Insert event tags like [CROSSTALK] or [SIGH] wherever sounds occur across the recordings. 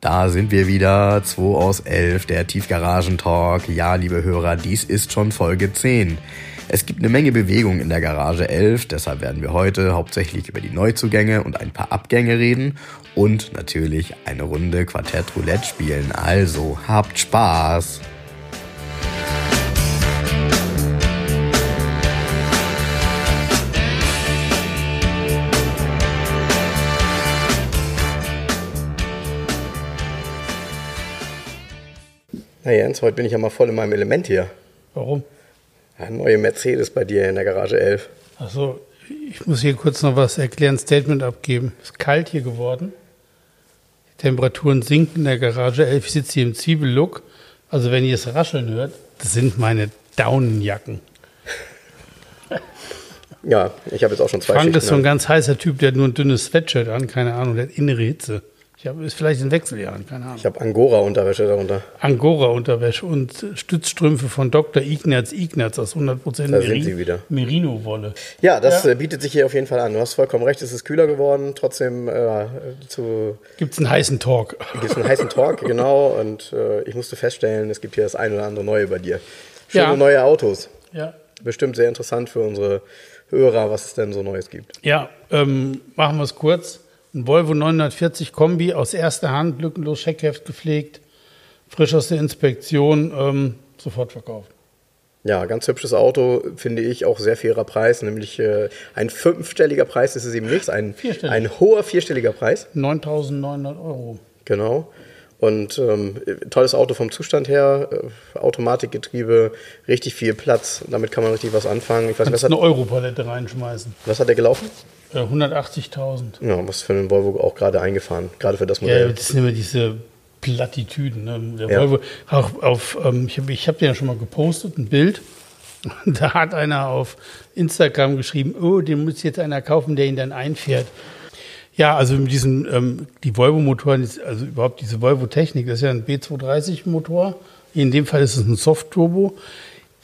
Da sind wir wieder, 2 aus 11, der Tiefgaragentalk. Ja, liebe Hörer, dies ist schon Folge 10. Es gibt eine Menge Bewegung in der Garage 11, deshalb werden wir heute hauptsächlich über die Neuzugänge und ein paar Abgänge reden und natürlich eine Runde Quartett Roulette spielen. Also habt Spaß! Na Jens, heute bin ich ja mal voll in meinem Element hier. Warum? Ja, neue Mercedes bei dir in der Garage 11. Achso, ich muss hier kurz noch was erklären, Statement abgeben. Es ist kalt hier geworden. Die Temperaturen sinken in der Garage 11. Ich sitze hier im Zwiebellook. Also wenn ihr es rascheln hört, das sind meine Daunenjacken. Ja, ich habe jetzt auch schon zwei Frank Schichten ist so ein an. ganz heißer Typ, der hat nur ein dünnes Sweatshirt an, keine Ahnung, der hat innere Hitze. Ich habe ist vielleicht in Wechseljahren, keine Ahnung. Ich habe Angora-Unterwäsche darunter. Angora-Unterwäsche und Stützstrümpfe von Dr. Ignaz Ignaz aus 100% Da sind sie wieder. Merino-Wolle. Ja, das Ja. äh, bietet sich hier auf jeden Fall an. Du hast vollkommen recht, es ist kühler geworden. Trotzdem äh, zu Gibt es einen heißen Talk? gibt es einen heißen Talk, [LAUGHS] genau. Und äh, ich musste feststellen, es gibt hier das ein oder andere Neue bei dir. Schöne Ja. neue Autos. Ja. Bestimmt sehr interessant für unsere Hörer, was es denn so Neues gibt. Ja, ähm, machen wir es kurz. Ein Volvo 940 Kombi aus erster Hand, lückenlos Scheckheft gepflegt, frisch aus der Inspektion, ähm, sofort verkauft. Ja, ganz hübsches Auto, finde ich, auch sehr fairer Preis, nämlich äh, ein fünfstelliger Preis ist es eben nicht, ein, ein hoher vierstelliger Preis, 9.900 Euro. genau. Und ähm, tolles Auto vom Zustand her, äh, Automatikgetriebe, richtig viel Platz, damit kann man richtig was anfangen. Ich weiß nicht, was Kannst hat, eine Europalette reinschmeißen. was hat der gelaufen? Äh, 180.000. Ja, was für einen Volvo auch gerade eingefahren, gerade für das Ja, Modell. das sind immer diese Plattitüden. Ne? Der Ja. Volvo, auch auf, ähm, ich habe ich hab dir ja schon mal gepostet, ein Bild. Und [LAUGHS] da hat einer auf Instagram geschrieben, oh, den muss jetzt einer kaufen, der ihn dann einfährt. Ja, also mit diesen, ähm, die Volvo-Motoren, also überhaupt diese Volvo-Technik, das ist ja ein B230-Motor. In dem Fall ist es ein Soft-Turbo.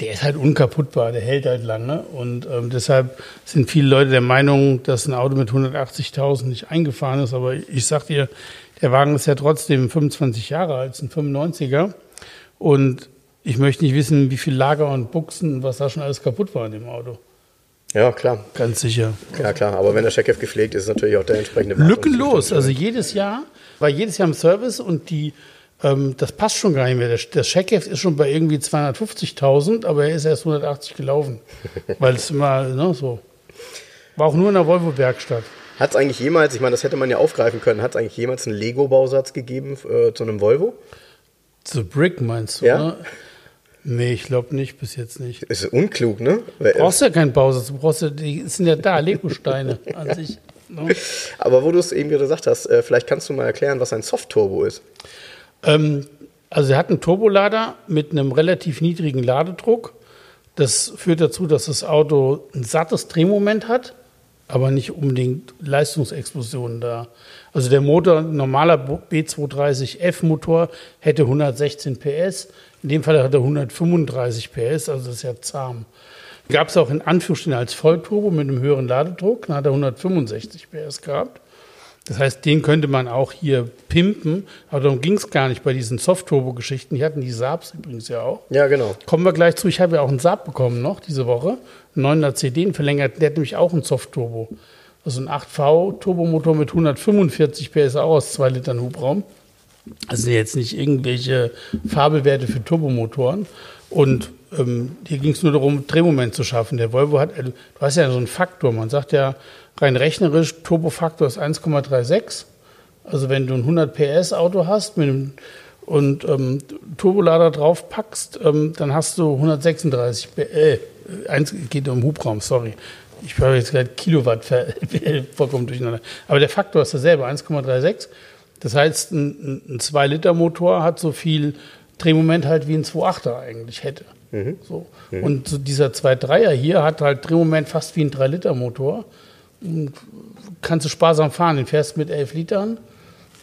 Der ist halt unkaputtbar, der hält halt lange. Und ähm, deshalb sind viele Leute der Meinung, dass ein Auto mit 180.000 nicht eingefahren ist. Aber ich sag dir, der Wagen ist ja trotzdem 25 Jahre alt, ein 95er. Und ich möchte nicht wissen, wie viel Lager und Buchsen, was da schon alles kaputt war in dem Auto. Ja, klar. Ganz sicher. Ja, klar. Aber wenn der Checkheft gepflegt ist, ist natürlich auch der entsprechende Wartung- Lückenlos. Also jedes Jahr, war jedes Jahr im Service und die, ähm, das passt schon gar nicht mehr. Das, das Checkheft ist schon bei irgendwie 250.000, aber er ist erst 180 gelaufen. [LAUGHS] Weil es immer, ne, so. War auch nur in der Volvo-Werkstatt. Hat es eigentlich jemals, ich meine, das hätte man ja aufgreifen können, hat es eigentlich jemals einen Lego-Bausatz gegeben äh, zu einem Volvo? The Brick meinst du, Ja. ne? Nee, ich glaube nicht, bis jetzt nicht. Ist unklug, ne? Du brauchst ja keinen Bausatz, du brauchst ja, die sind ja da, Lego-Steine [LAUGHS] an sich. Ne? Aber wo du es eben gerade gesagt hast, äh, vielleicht kannst du mal erklären, was ein Soft-Turbo ist. Ähm, also er hat einen Turbolader mit einem relativ niedrigen Ladedruck. Das führt dazu, dass das Auto ein sattes Drehmoment hat, aber nicht unbedingt Leistungsexplosionen da. Also der Motor, ein normaler B230F-Motor, hätte 116 PS. In dem Fall hat er 135 PS, also das ist ja zahm. Gab es auch in Anführungsstrichen als Vollturbo mit einem höheren Ladedruck, dann hat er 165 PS gehabt. Das heißt, den könnte man auch hier pimpen, aber darum ging es gar nicht bei diesen Soft-Turbo-Geschichten. Die hatten die Saabs übrigens ja auch. Ja, genau. Kommen wir gleich zu. Ich habe ja auch einen Saab bekommen noch diese Woche. Einen 9er CD, einen verlängert. Der hat nämlich auch einen Soft-Turbo. Also ein 8V-Turbomotor mit 145 PS, auch aus 2 Litern Hubraum. Also jetzt nicht irgendwelche Fabelwerte für Turbomotoren. Und ähm, hier ging es nur darum, Drehmoment zu schaffen. Der Volvo hat, äh, du hast ja so einen Faktor. Man sagt ja rein rechnerisch, Turbofaktor ist 1,36. Also wenn du ein 100 PS Auto hast mit einem, und ähm, Turbolader drauf packst, ähm, dann hast du 136 PS. Äh, eins geht um Hubraum, sorry. Ich habe jetzt gerade Kilowatt [LAUGHS] vollkommen durcheinander. Aber der Faktor ist derselbe, 1,36. Das heißt, ein, ein 2-Liter-Motor hat so viel Drehmoment halt wie ein 2,8er eigentlich hätte. So. Und so dieser 2,3er hier hat halt Drehmoment fast wie ein 3-Liter-Motor. Kannst du sparsam fahren. Den fährst mit 11 Litern.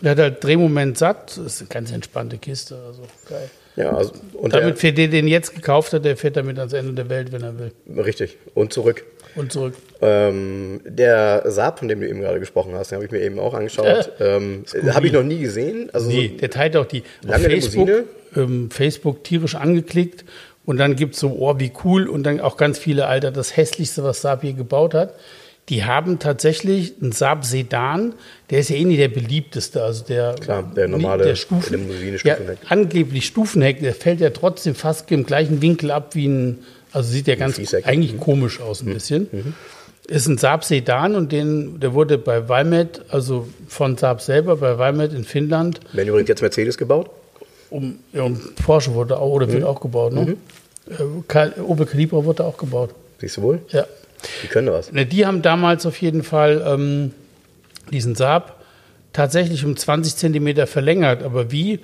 Der hat halt Drehmoment satt. Das ist eine ganz entspannte Kiste. Also geil. Ja, also, und Damit fährt der, den jetzt gekauft hat, der fährt damit ans Ende der Welt, wenn er will. richtig. Und zurück. Und zurück. Ähm, der Saab, von dem du eben gerade gesprochen hast, den habe ich mir eben auch angeschaut. [LAUGHS] ähm, habe ich noch nie gesehen. Also Nee, der teilt auch die auf Lange Facebook, Limousine? ähm, Facebook tierisch angeklickt und dann gibt es so, oh, wie cool und dann auch ganz viele, Alter, das hässlichste, was Saab hier gebaut hat. Die haben tatsächlich einen Saab Sedan, der ist ja eh nicht der beliebteste, also der, Klar, der normale der Stufen, Limousine, ja, angeblich Stufenheck, der fällt ja trotzdem fast im gleichen Winkel ab wie ein, also sieht ja ganz eigentlich komisch aus ein bisschen. Ist ein Saab Sedan und den, der wurde bei Valmet, also von Saab selber bei Valmet in Finnland, werden übrigens jetzt Mercedes gebaut. um, ja, und Porsche wurde auch oder Mhm. wird auch gebaut, ne? Äh, Ka- Opel Calibra wurde auch gebaut. Siehst du wohl? Ja. Die können was. Die haben damals auf jeden Fall ähm, diesen Saab tatsächlich um 20 Zentimeter verlängert. Aber wie?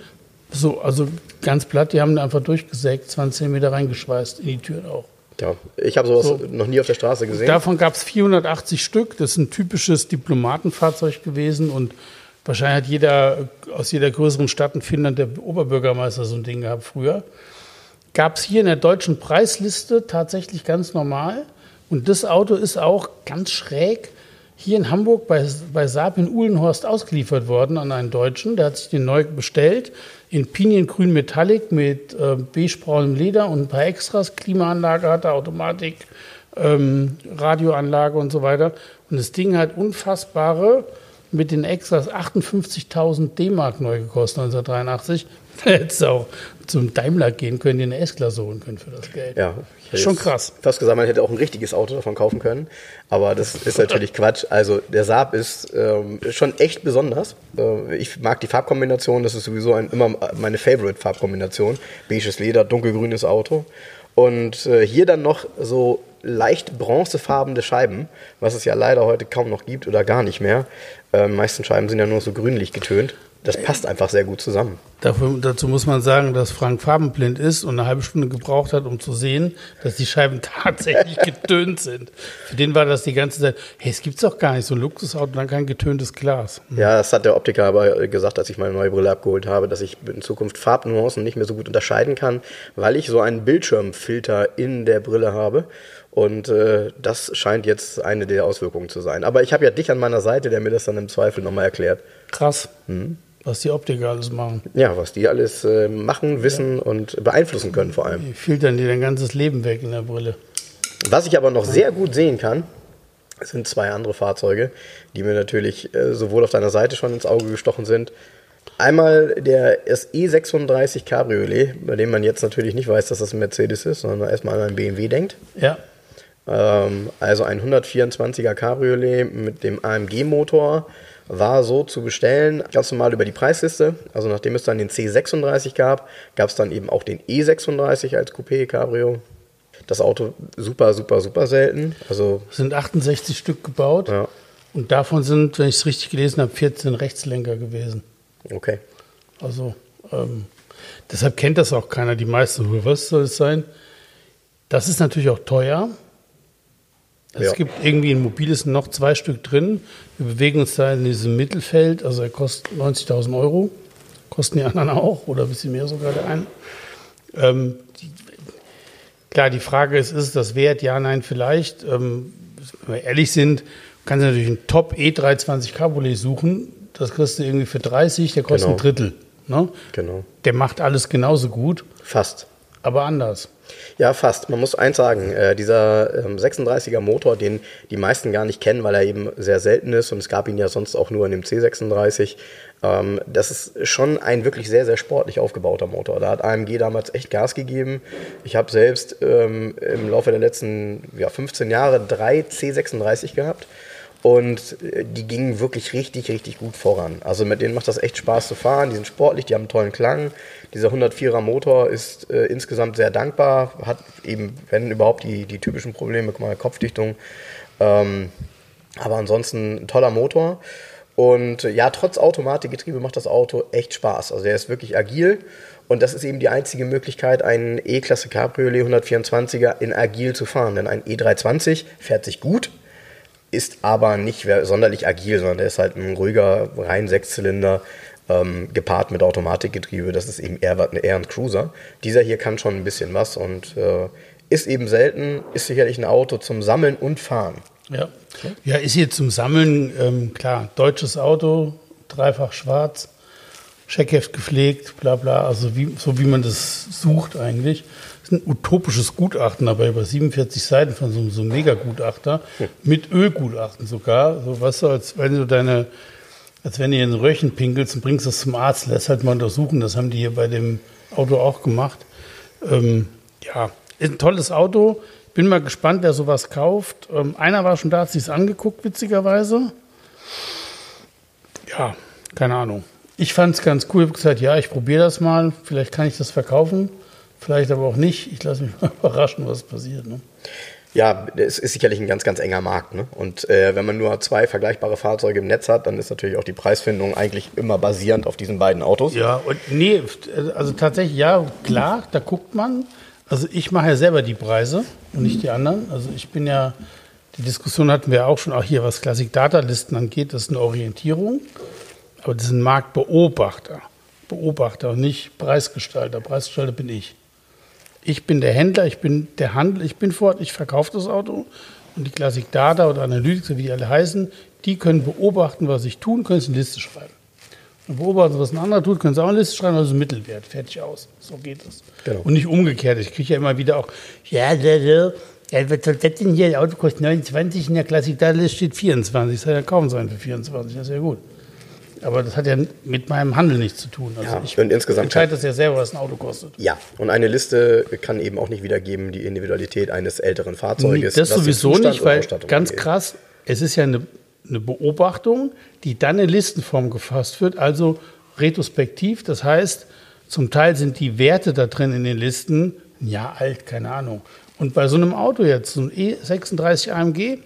So, also ganz platt, die haben einfach durchgesägt, 20 Zentimeter reingeschweißt in die Türen auch. Ja, ich habe sowas So. noch nie auf der Straße gesehen. Davon gab es 480 Stück. Das ist ein typisches Diplomatenfahrzeug gewesen und wahrscheinlich hat jeder aus jeder größeren Stadt in Finnland der Oberbürgermeister so ein Ding gehabt früher. Gab es hier in der deutschen Preisliste tatsächlich ganz normal. Und das Auto ist auch ganz schräg hier in Hamburg bei, bei Saab in Uhlenhorst ausgeliefert worden an einen Deutschen. Der hat sich den neu bestellt in Piniengrün Metallic mit äh, beigebraunem Leder und ein paar Extras. Klimaanlage hat er, Automatik, ähm, Radioanlage und so weiter. Und das Ding hat unfassbare mit den Extras 58.000 D-Mark neu gekostet 1983. Da hättest auch zum Daimler gehen können, eine S-Klasse holen können für das Geld. Ja, Schon krass. Fast gesagt, man hätte auch ein richtiges Auto davon kaufen können. Aber das [LAUGHS] ist natürlich Quatsch. Also der Saab ist ähm, schon echt besonders. Äh, ich mag die Farbkombination. Das ist sowieso ein, immer meine Favorite-Farbkombination. Beiges Leder, dunkelgrünes Auto. Und äh, hier dann noch so leicht bronzefarbene Scheiben, was es ja leider heute kaum noch gibt oder gar nicht mehr. Äh, meisten Scheiben sind ja nur so grünlich getönt. Das passt einfach sehr gut zusammen. Dafür, dazu muss man sagen, dass Frank farbenblind ist und eine halbe Stunde gebraucht hat, um zu sehen, dass die Scheiben [LAUGHS] tatsächlich getönt sind. Für den war das die ganze Zeit, hey, es gibt's doch gar nicht, so ein Luxusauto und dann kein getöntes Glas. Ja, das hat der Optiker aber gesagt, als ich meine neue Brille abgeholt habe, dass ich in Zukunft Farbnuancen nicht mehr so gut unterscheiden kann, weil ich so einen Bildschirmfilter in der Brille habe. Und äh, das scheint jetzt eine der Auswirkungen zu sein. Aber ich habe ja dich an meiner Seite, der mir das dann im Zweifel nochmal erklärt. Krass, was die Optiker alles machen. Ja, was die alles äh, machen, wissen und beeinflussen können vor allem. Die filtern dir dein ganzes Leben weg in der Brille. Was ich aber noch sehr gut sehen kann, sind zwei andere Fahrzeuge, die mir natürlich äh, sowohl auf deiner Seite schon ins Auge gestochen sind. Einmal der das E36 Cabriolet, bei dem man jetzt natürlich nicht weiß, dass das ein Mercedes ist, sondern erstmal an einen BMW denkt. Ja, Ähm, also ein 124er Cabriolet mit dem AMG-Motor war so zu bestellen, ganz normal über die Preisliste. Also nachdem es dann den C36 gab, gab es dann eben auch den E36 als Coupé Cabrio. Das Auto super, super, super selten. Also sind 68 Stück gebaut Ja. und davon sind, wenn ich es richtig gelesen habe, 14 Rechtslenker gewesen. okay. Also ähm, deshalb kennt das auch keiner. Die meisten, "Huh, was soll es sein? Das ist natürlich auch teuer. Es Ja. gibt irgendwie ein mobiles noch zwei Stück drin. Wir bewegen uns da in diesem Mittelfeld. Also er kostet 90.000 Euro. Kosten die anderen auch oder ein bisschen mehr sogar der eine. Ähm, die, klar, die Frage ist, ist es das wert? Ja, nein, vielleicht. Ähm, wenn wir ehrlich sind, kannst du natürlich einen Top E320 Cabriolet suchen. Das kriegst du irgendwie für 30, der kostet Genau. ein Drittel. Ne? Genau. Der macht alles genauso gut, Fast. Aber anders. Ja, fast. Man muss eins sagen, äh, dieser ähm, 36er Motor, den die meisten gar nicht kennen, weil er eben sehr selten ist und es gab ihn ja sonst auch nur in dem C36, ähm, das ist schon ein wirklich sehr, sehr sportlich aufgebauter Motor. Da hat AMG damals echt Gas gegeben. Ich habe selbst ähm, im Laufe der letzten ja, 15 Jahre drei C36 gehabt. Und äh, die gingen wirklich richtig, richtig gut voran. Also mit denen macht das echt Spaß zu fahren. Die sind sportlich, die haben einen tollen Klang. Dieser 104er Motor ist äh, insgesamt sehr dankbar. Hat eben, wenn überhaupt, die, die typischen Probleme, guck mal, Kopfdichtung. Ähm, aber ansonsten ein toller Motor. Und äh, ja, trotz Automatikgetriebe macht das Auto echt Spaß. Also er ist wirklich agil. Und das ist eben die einzige Möglichkeit, einen E-Klasse Cabriolet 124er in agil zu fahren. Denn ein E320 fährt sich gut, ist aber nicht sonderlich agil, sondern der ist halt ein ruhiger, rein Sechszylinder, ähm, gepaart mit Automatikgetriebe. Das ist eben eher, eher ein Cruiser. Dieser hier kann schon ein bisschen was und äh, ist eben selten, ist sicherlich ein Auto zum Sammeln und Fahren. Ja, ja ist hier zum Sammeln, ähm, klar, deutsches Auto, dreifach schwarz, Scheckheft gepflegt, bla bla, also wie, so wie man das sucht eigentlich. Das ist ein utopisches Gutachten, aber über 47 Seiten von so, so einem Mega-Gutachter, mit Ölgutachten sogar, so weißt du, als wenn du deine, als wenn du in ein Röhrchen pinkelst und bringst das zum Arzt, lässt halt mal untersuchen, das haben die hier bei dem Auto auch gemacht. Ähm, ja, ist ein tolles Auto. Bin mal gespannt, wer sowas kauft. Ähm, einer war schon da, hat sich es angeguckt, witzigerweise. Ja, keine Ahnung. Ich fand es ganz cool. Ich habe gesagt, ja, ich probiere das mal. Vielleicht kann ich das verkaufen. Vielleicht aber auch nicht. Ich lasse mich mal [LAUGHS] überraschen, was passiert. Ne? Ja, es ist sicherlich ein ganz, ganz enger Markt. Ne? Und äh, wenn man nur zwei vergleichbare Fahrzeuge im Netz hat, dann ist natürlich auch die Preisfindung eigentlich immer basierend auf diesen beiden Autos. Ja, und nee, also tatsächlich, ja, klar, da guckt man. Also ich mache ja selber die Preise und nicht die anderen. Also ich bin ja, die Diskussion hatten wir auch schon, auch hier, was Classic Data Listen angeht, das ist eine Orientierung. Aber das ist ein Marktbeobachter. Beobachter und nicht Preisgestalter. Preisgestalter bin ich. Ich bin der Händler, ich bin der Handel, ich bin fort, ich verkaufe das Auto. Und die Classic Data oder Analytics, wie die alle heißen, die können beobachten, was ich tun, können es eine Liste schreiben. Und beobachten, was ein anderer tut, können sie auch eine Liste schreiben, also Mittelwert, fertig aus. So geht es. Genau. Und nicht umgekehrt. Ich kriege ja immer wieder auch, ja, ja, ja, ja, was soll das denn hier? Das Auto kostet 29, in der Classic Data steht 24. Das soll ja kaum sein für 24, das ist ja gut. Aber das hat ja mit meinem Handel nichts zu tun. Also ja, ich und insgesamt entscheide das ja selber, was ein Auto kostet. Ja, und eine Liste kann eben auch nicht wiedergeben die Individualität eines älteren Fahrzeuges. Nee, das sowieso nicht, weil ganz angeht. krass, es ist ja eine, eine Beobachtung, die dann in Listenform gefasst wird, also retrospektiv. Das heißt, zum Teil sind die Werte da drin in den Listen ein Jahr alt, keine Ahnung. Und bei so einem Auto jetzt, so ein E36 AMG,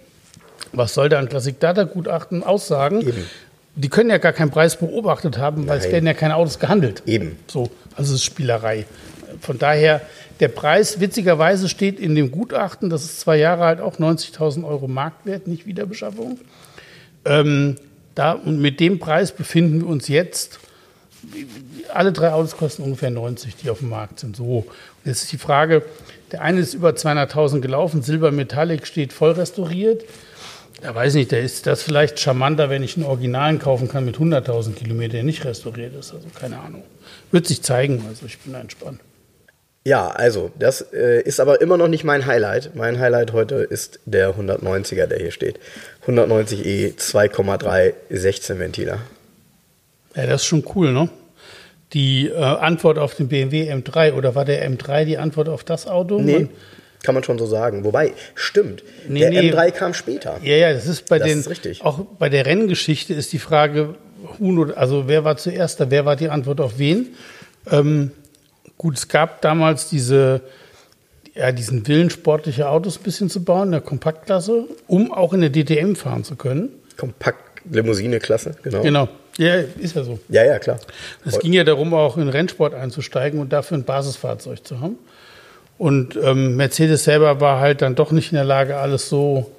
was soll da ein Classic Data Gutachten aussagen? Eben die können ja gar keinen Preis beobachtet haben, weil Nein. es werden ja keine Autos gehandelt. Eben. So, also es ist Spielerei. Von daher, der Preis witzigerweise steht in dem Gutachten, das ist zwei Jahre alt, auch 90.000 Euro Marktwert, nicht Wiederbeschaffung. Ähm, da, und mit dem Preis befinden wir uns jetzt. Alle drei Autos kosten ungefähr 90, die auf dem Markt sind. So. Und jetzt ist die Frage, der eine ist über 200.000 gelaufen, Silber Metallic steht voll restauriert. Ja, weiß nicht, da ist das vielleicht charmanter, wenn ich einen Originalen kaufen kann mit 100.000 Kilometern, der nicht restauriert ist. Also keine Ahnung. Wird sich zeigen, also ich bin entspannt. Ja, also das äh, ist aber immer noch nicht mein Highlight. Mein Highlight heute ist der 190er, der hier steht. 190e 2,3 16 Ventiler. Ja, das ist schon cool, ne? Die äh, Antwort auf den BMW M3 oder war der M3 die Antwort auf das Auto? Nee, Man, kann man schon so sagen. Wobei, stimmt, nee, der nee. M3 kam später. Ja, ja, das ist bei das den, ist richtig. auch bei der Renngeschichte ist die Frage, also wer war zuerst da, wer war die Antwort auf wen? Ähm, gut, es gab damals diese, ja, diesen Willen, sportliche Autos ein bisschen zu bauen, in der Kompaktklasse, um auch in der DTM fahren zu können. Kompakt-Limousine-Klasse, genau. Genau, ja, ist ja so. Ja, ja, klar. Es ging ja darum, auch in Rennsport einzusteigen und dafür ein Basisfahrzeug zu haben. Und ähm, Mercedes selber war halt dann doch nicht in der Lage, alles so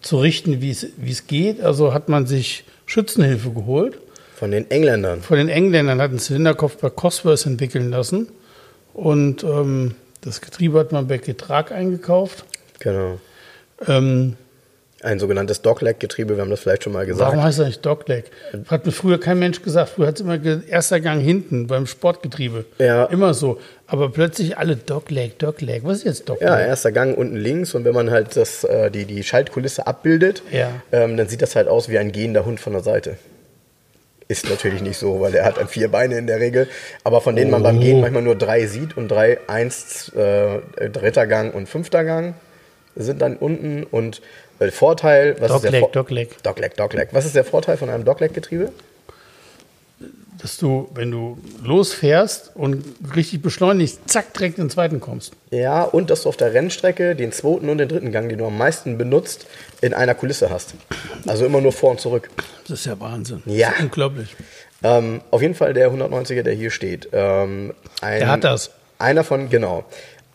zu richten, wie es geht. Also hat man sich Schützenhilfe geholt. Von den Engländern? Von den Engländern hat einen Zylinderkopf bei Cosworth entwickeln lassen. Und ähm, das Getriebe hat man bei Getrag eingekauft. Genau. Ähm, ein sogenanntes Dogleg-Getriebe, wir haben das vielleicht schon mal gesagt. Warum heißt das nicht Dogleg? Hat mir früher kein Mensch gesagt. Früher hat es immer erster Gang hinten beim Sportgetriebe. Ja. Immer so. Aber plötzlich alle Dogleg, Dogleg. Was ist jetzt Dogleg? Ja, erster Gang unten links. Und wenn man halt das, äh, die, die Schaltkulisse abbildet, ja. ähm, dann sieht das halt aus wie ein gehender Hund von der Seite. Ist natürlich nicht so, weil er hat vier Beine in der Regel. Aber von denen oh. man beim Gehen manchmal nur drei sieht und drei, eins, äh, dritter Gang und fünfter Gang sind dann unten und weil Vorteil, was Dogleg, ist der Vor Dogleg. Dogleg, Dogleg. Was ist der Vorteil von einem Dogleg-Getriebe? Dass du, wenn du losfährst und richtig beschleunigst, zack, direkt in den zweiten kommst. Ja, und dass du auf der Rennstrecke den zweiten und den dritten Gang, den du am meisten benutzt, in einer Kulisse hast. Also immer nur vor und zurück. Das ist ja Wahnsinn. Ja. unglaublich. Ähm, auf jeden Fall der 190er, der hier steht. Ähm, ein, der hat das. Einer von, genau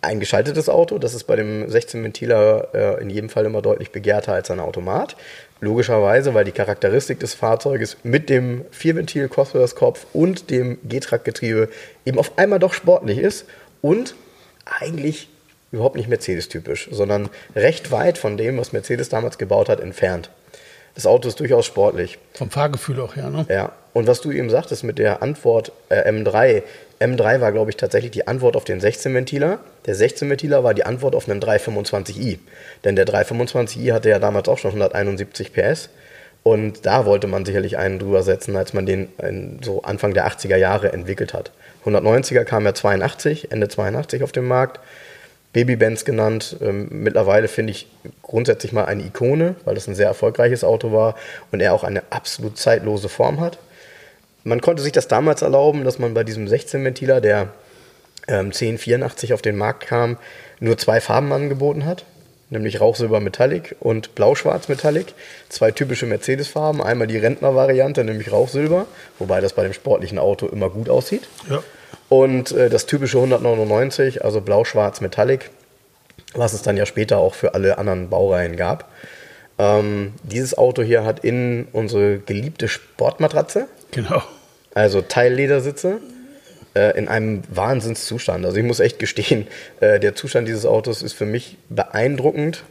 ein geschaltetes Auto. Das ist bei dem 16-Ventiler äh, in jedem Fall immer deutlich begehrter als ein Automat. Logischerweise, weil die Charakteristik des Fahrzeuges mit dem Vierventil Cosworth-Kopf und dem G-Track-Getriebe eben auf einmal doch sportlich ist und eigentlich überhaupt nicht Mercedes-typisch, sondern recht weit von dem, was Mercedes damals gebaut hat, entfernt. Das Auto ist durchaus sportlich. Vom Fahrgefühl auch her, ne? Ja. Und was du eben sagtest mit der Antwort äh, M3. M3 war, glaube ich, tatsächlich die Antwort auf den 16-Ventiler. Der 16-Ventiler war die Antwort auf einen 325i. Denn der 325i hatte ja damals auch schon 171 PS. Und da wollte man sicherlich einen drüber setzen, als man den so Anfang der 80er Jahre entwickelt hat. 190er kam ja 82, Ende 82 auf den Markt. Baby-Benz genannt. Ähm, mittlerweile finde ich grundsätzlich mal eine Ikone, weil das ein sehr erfolgreiches Auto war und er auch eine absolut zeitlose Form hat. Man konnte sich das damals erlauben, dass man bei diesem 16-Ventiler, der ähm, 1084 auf den Markt kam, nur zwei Farben angeboten hat, nämlich Rauchsilber Metallic und Blau-Schwarz Metallic. Zwei typische Mercedes-Farben. Einmal die Rentner-Variante, nämlich Rauchsilber, wobei das bei dem sportlichen Auto immer gut aussieht. Ja. Und äh, das typische 199, also Blau-Schwarz Metallic, was es dann ja später auch für alle anderen Baureihen gab. Ähm, dieses Auto hier hat innen unsere geliebte Sportmatratze. Genau. Also Teilledersitze äh, in einem Wahnsinnszustand. Also ich muss echt gestehen, äh, der Zustand dieses Autos ist für mich beeindruckend.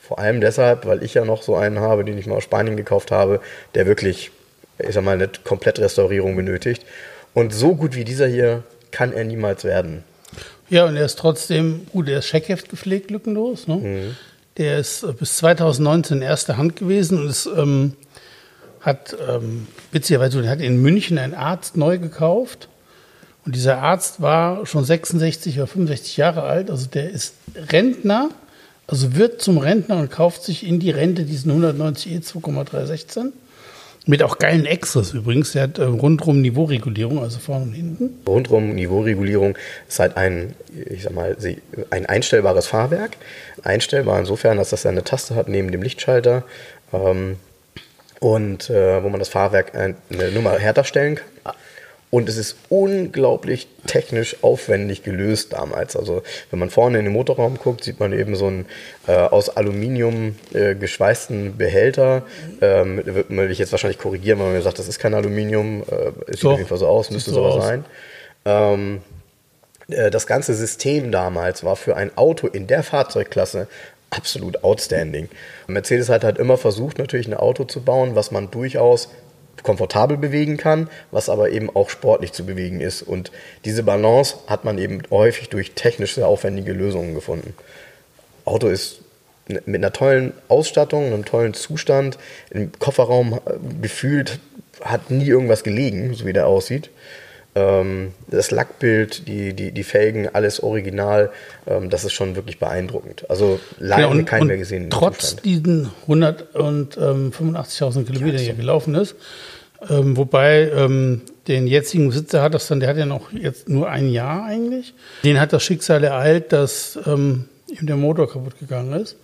Vor allem deshalb, weil ich ja noch so einen habe, den ich mal aus Spanien gekauft habe, der wirklich, ich sag mal, eine Komplettrestaurierung benötigt. Und so gut wie dieser hier kann er niemals werden. Ja, und er ist trotzdem, gut, er ist Scheckheft gepflegt, lückenlos. Ne? Mhm. Der ist äh, bis 2019 erste Hand gewesen und es ähm, hat, ähm, witzigerweise, hat in München ein Arzt neu gekauft. Und dieser Arzt war schon 66 oder 65 Jahre alt, also der ist Rentner, also wird zum Rentner und kauft sich in die Rente diesen 190e 2,316. Mit auch geilen Extras übrigens. Der hat äh, rundrum Niveauregulierung, also vorne und hinten. Rundrum Niveauregulierung ist halt ein, ich sag mal, ein einstellbares Fahrwerk. Einstellbar insofern, dass das eine Taste hat neben dem Lichtschalter. Ähm, und äh, wo man das Fahrwerk eine Nummer härter stellen kann. Und es ist unglaublich technisch aufwendig gelöst damals. Also wenn man vorne in den Motorraum guckt, sieht man eben so einen äh, aus Aluminium äh, geschweißten Behälter. Ähm, will ich jetzt wahrscheinlich korrigieren, weil man mir sagt, das ist kein Aluminium. Äh, es sieht auf jeden Fall so aus, müsste so sowas aus. sein. Ähm, äh, das ganze System damals war für ein Auto in der Fahrzeugklasse absolut outstanding. Mercedes hat halt immer versucht, natürlich ein Auto zu bauen, was man durchaus komfortabel bewegen kann, was aber eben auch sportlich zu bewegen ist. Und diese Balance hat man eben häufig durch technisch sehr aufwendige Lösungen gefunden. Auto ist mit einer tollen Ausstattung, einem tollen Zustand, im Kofferraum äh, gefühlt hat nie irgendwas gelegen, so wie der aussieht. Ähm, das Lackbild, die, die, die Felgen, alles original, ähm, das ist schon wirklich beeindruckend. Also leider ja, und, keinen mehr gesehen. Trotz diesen 185.000 Kilometer, die er gelaufen ist, ähm, wobei ähm, den jetzigen Besitzer hat das dann, der hat ja noch jetzt nur ein Jahr eigentlich. Den hat das Schicksal ereilt, dass ähm, ihm der Motor kaputt gegangen ist.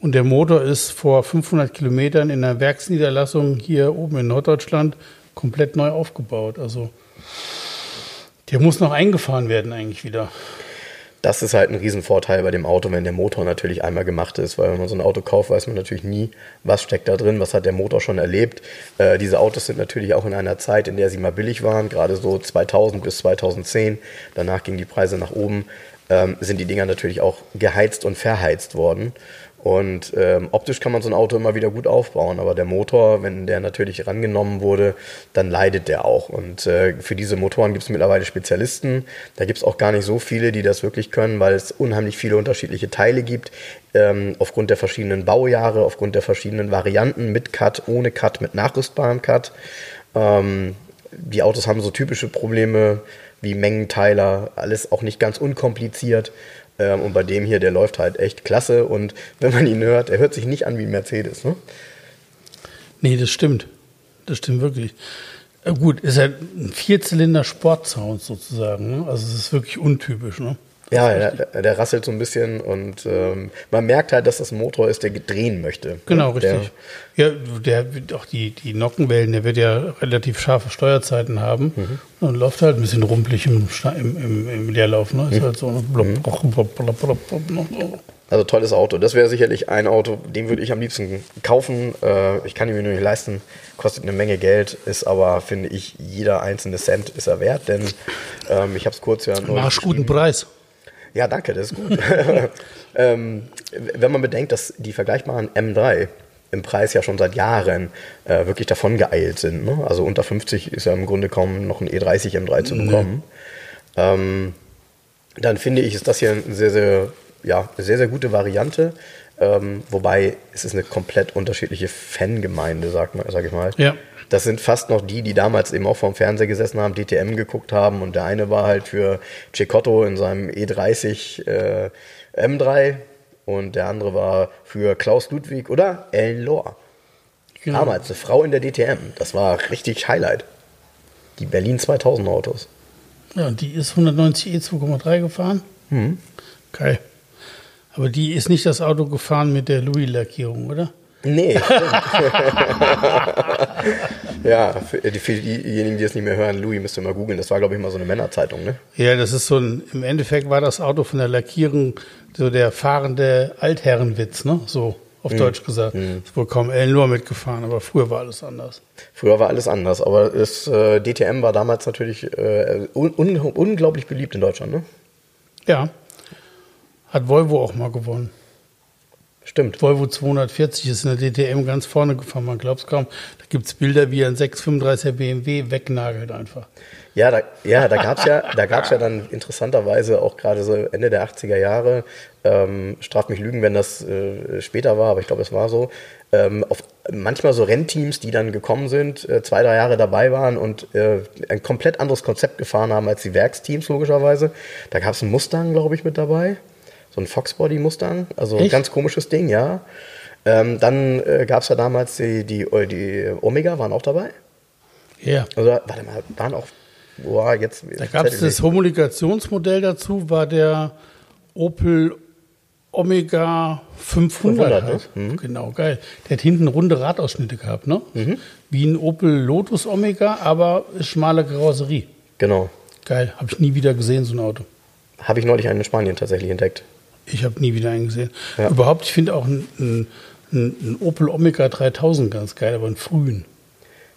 Und der Motor ist vor 500 Kilometern in einer Werksniederlassung hier oben in Norddeutschland komplett neu aufgebaut. Also der muss noch eingefahren werden eigentlich wieder. Das ist halt ein Riesenvorteil bei dem Auto, wenn der Motor natürlich einmal gemacht ist, weil wenn man so ein Auto kauft, weiß man natürlich nie, was steckt da drin, was hat der Motor schon erlebt. Äh, diese Autos sind natürlich auch in einer Zeit, in der sie mal billig waren, gerade so 2000 bis 2010. Danach gingen die Preise nach oben, ähm, sind die Dinger natürlich auch geheizt und verheizt worden. Und ähm, optisch kann man so ein Auto immer wieder gut aufbauen, aber der Motor, wenn der natürlich rangenommen wurde, dann leidet der auch. Und äh, für diese Motoren gibt es mittlerweile Spezialisten. Da gibt es auch gar nicht so viele, die das wirklich können, weil es unheimlich viele unterschiedliche Teile gibt, ähm, aufgrund der verschiedenen Baujahre, aufgrund der verschiedenen Varianten mit Cut, ohne Cut, mit nachrüstbarem Cut. Ähm, die Autos haben so typische Probleme wie Mengenteiler, alles auch nicht ganz unkompliziert. Ähm, und bei dem hier, der läuft halt echt klasse. Und wenn man ihn hört, er hört sich nicht an wie ein Mercedes. Ne? Nee, das stimmt. Das stimmt wirklich. Äh, gut, ist halt ein Vierzylinder-Sportsound sozusagen. Ne? Also es ist wirklich untypisch. Ne? Ja, der, der, rasselt so ein bisschen und ähm, man merkt halt, dass das ein Motor ist, der drehen möchte. Genau, richtig. Der, ja, der wird auch die, die Nockenwellen, der wird ja relativ scharfe Steuerzeiten haben mhm. und läuft halt ein bisschen rumpelig im, im, im, im Leerlauf. Ne? Ist mhm. halt so ein blub, blub, blub, also tolles Auto. Das wäre sicherlich ein Auto, den würde ich am liebsten kaufen. Äh, ich kann ihn mir nur nicht leisten, kostet eine Menge Geld, ist aber, finde ich, jeder einzelne Cent ist er wert, denn ähm, ich habe es kurz ja... Marsch guten Preis. Ja, danke, das ist gut. [LAUGHS] ähm, wenn man bedenkt, dass die vergleichbaren M3 im Preis ja schon seit Jahren äh, wirklich davon geeilt sind. Ne? Also unter 50 ist ja im Grunde kaum noch ein E30 M3 zu bekommen. Nee. Ähm, dann finde ich, ist das hier eine sehr, sehr, ja, sehr, sehr gute Variante. Ähm, wobei es ist eine komplett unterschiedliche Fangemeinde, sag, sag ich mal. Ja. Das sind fast noch die, die damals eben auch vorm Fernseher gesessen haben, DTM geguckt haben und der eine war halt für Cecotto in seinem E30 äh, M3 und der andere war für Klaus Ludwig oder Ellen Lohr. Genau. Damals eine Frau in der DTM. Das war richtig Highlight. Die Berlin 2000 Autos. Ja, und die ist 190 E 2,3 gefahren. Mhm. Geil. Aber die ist nicht das Auto gefahren mit der Louis-Lackierung, oder? Nee, [LAUGHS] ja, für, für, diejenigen, die es nicht mehr hören, Louis müsst ihr mal googeln. Das war, glaube ich, mal so eine Männerzeitung, ne? Ja, das ist so ein, im Endeffekt war das Auto von der Lackierung so der fahrende Altherrenwitz, ne? So auf mhm. Deutsch gesagt. Mhm. Ist wohl kaum Ellen nur mitgefahren, aber früher war alles anders. Früher war alles anders, aber das äh, DTM war damals natürlich äh, un unglaublich beliebt in Deutschland, ne? Ja. Hat Volvo auch mal gewonnen. Stimmt. Volvo 240 ist in der DTM ganz vorne gefahren, man glaubt es kaum. Da gibt es Bilder, wie ein 635er BMW wegnagelt einfach. Ja, da, ja, da gab es ja, ja dann interessanterweise auch gerade so Ende der 80er Jahre, ähm, straf mich Lügen, wenn das äh, später war, aber ich glaube, es war so, ähm, auf manchmal so Rennteams, die dann gekommen sind, äh, zwei, drei Jahre dabei waren und äh, ein komplett anderes Konzept gefahren haben als die Werksteams, logischerweise. Da gab es einen Mustang, glaube ich, mit dabei so ein Foxbody Mustang, also ein ganz komisches Ding, ja. Ähm, dann äh, gab es ja damals die, die, äh, die Omega, waren auch dabei. Ja. Also, warte mal, waren auch, boah, jetzt. Da gab es das Homologationsmodell dazu, war der Opel Omega 500. 500 halt. ne? mhm. Genau, geil. Der hat hinten runde Radausschnitte gehabt, ne? Mhm. Wie ein Opel Lotus Omega, aber schmale Karosserie. Genau. Geil, habe ich nie wieder gesehen, so ein Auto. Habe ich neulich einen in Spanien tatsächlich entdeckt. Ich habe nie wieder einen gesehen. Ja. Überhaupt, ich finde auch einen, einen, Opel Omega 3000 ganz geil, aber einen frühen.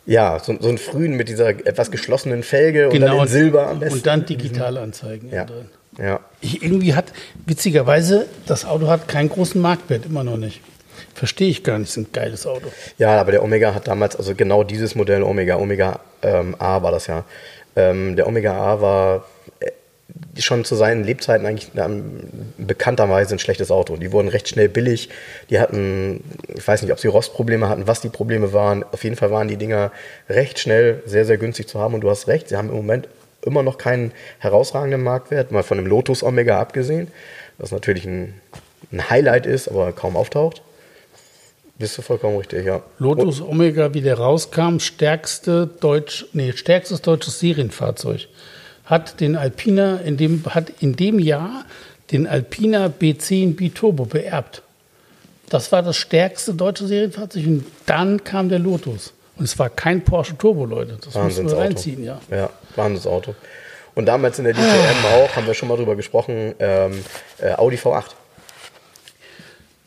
Ja, so, so einen frühen mit dieser etwas geschlossenen Felge genau, und dann in Silber am besten. Und dann Digitalanzeigen ja. drin. Ja. Ich, irgendwie hat, witzigerweise, das Auto hat keinen großen Marktwert, immer noch nicht. Verstehe ich gar nicht, ist ein geiles Auto. Ja, aber der Omega hat damals, also genau dieses Modell Omega, Omega ähm, A war das ja. Ähm, der Omega A war schon zu seinen Lebzeiten eigentlich bekannterweise ein schlechtes Auto. Die wurden recht schnell billig. Die hatten, ich weiß nicht, ob sie Rostprobleme hatten, was die Probleme waren. Auf jeden Fall waren die Dinger recht schnell sehr, sehr günstig zu haben. Und du hast recht, sie haben im Moment immer noch keinen herausragenden Marktwert, mal von dem Lotus Omega abgesehen, was natürlich ein, ein Highlight ist, aber kaum auftaucht. Bist du vollkommen richtig, ja. Lotus Omega, wie der rauskam, stärkste Deutsch, nee, stärkstes deutsches Serienfahrzeug hat den Alpina in dem, hat in dem Jahr den Alpina B10 Biturbo beerbt. Das war das stärkste deutsche Serienfahrzeug und dann kam der Lotus. Und es war kein Porsche Turbo, Leute. Das müssen wir reinziehen, ja. Ja, Wahnsinnsauto. Und damals in der DTM auch, haben wir schon mal drüber gesprochen, ähm, äh, Audi V8.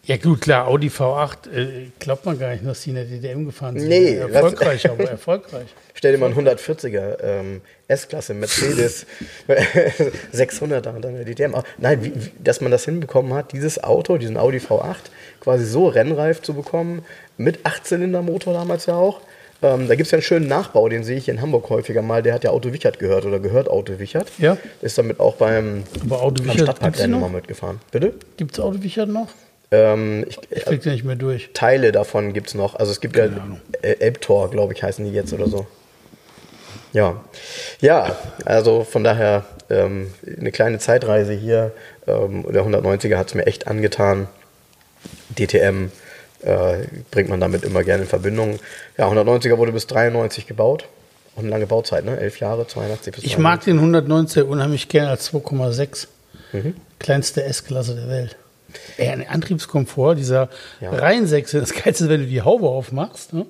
Ja gut, klar, Audi V8, äh, glaubt man gar nicht, dass die in der DTM gefahren sind. Nee. Erfolgreich, aber [LAUGHS] erfolgreich. Stell dir mal einen 140er ähm, S-Klasse Mercedes [LAUGHS] 600er und dann der DTM. Nein, wie, wie, dass man das hinbekommen hat, dieses Auto, diesen Audi V8, quasi so rennreif zu bekommen, mit 8-Zylinder-Motor damals ja auch. Ähm, da gibt es ja einen schönen Nachbau, den sehe ich in Hamburg häufiger mal. Der hat ja Auto Wichert gehört oder gehört Auto Wichert. Ja. Ist damit auch beim, Aber Auto beim Stadtparkrennen mal mitgefahren. Bitte? Gibt es Auto Wichert noch? Ähm, ich ich krieg nicht mehr durch. Teile davon gibt es noch. Also es gibt ja Elbtor, glaube ich, heißen die jetzt oder so. Ja, ja, also von daher ähm, eine kleine Zeitreise hier. Ähm, der 190er hat es mir echt angetan. DTM äh, bringt man damit immer gerne in Verbindung. Ja, 190er wurde bis 93 gebaut. Auch eine lange Bauzeit, ne? Elf Jahre, 82 bis 93. Ich mag den 190er unheimlich gerne als 2,6. Mhm. Kleinste S-Klasse der Welt. Ein Antriebskomfort, dieser ja. Reihensechszylinder, das Geilste ist, wenn du die Haube aufmachst, ne?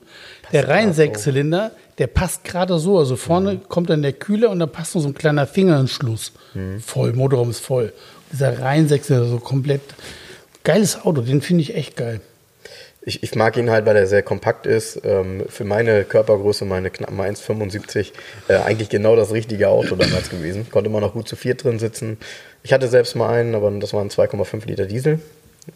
der Reihensechszylinder, der passt gerade so, also vorne mhm. kommt dann der Kühler und da passt noch so ein kleiner Fingeranschluss. Mhm. Voll, Motorraum ist voll. Dieser Reihensechszylinder, so komplett geiles Auto, den finde ich echt geil. Ich, ich mag ihn halt, weil er sehr kompakt ist. Ähm, für meine Körpergröße, meine knappen 1,75, äh, eigentlich genau das richtige Auto damals gewesen. Konnte man noch gut zu viert drin sitzen. Ich hatte selbst mal einen, aber das war ein 2,5 Liter Diesel.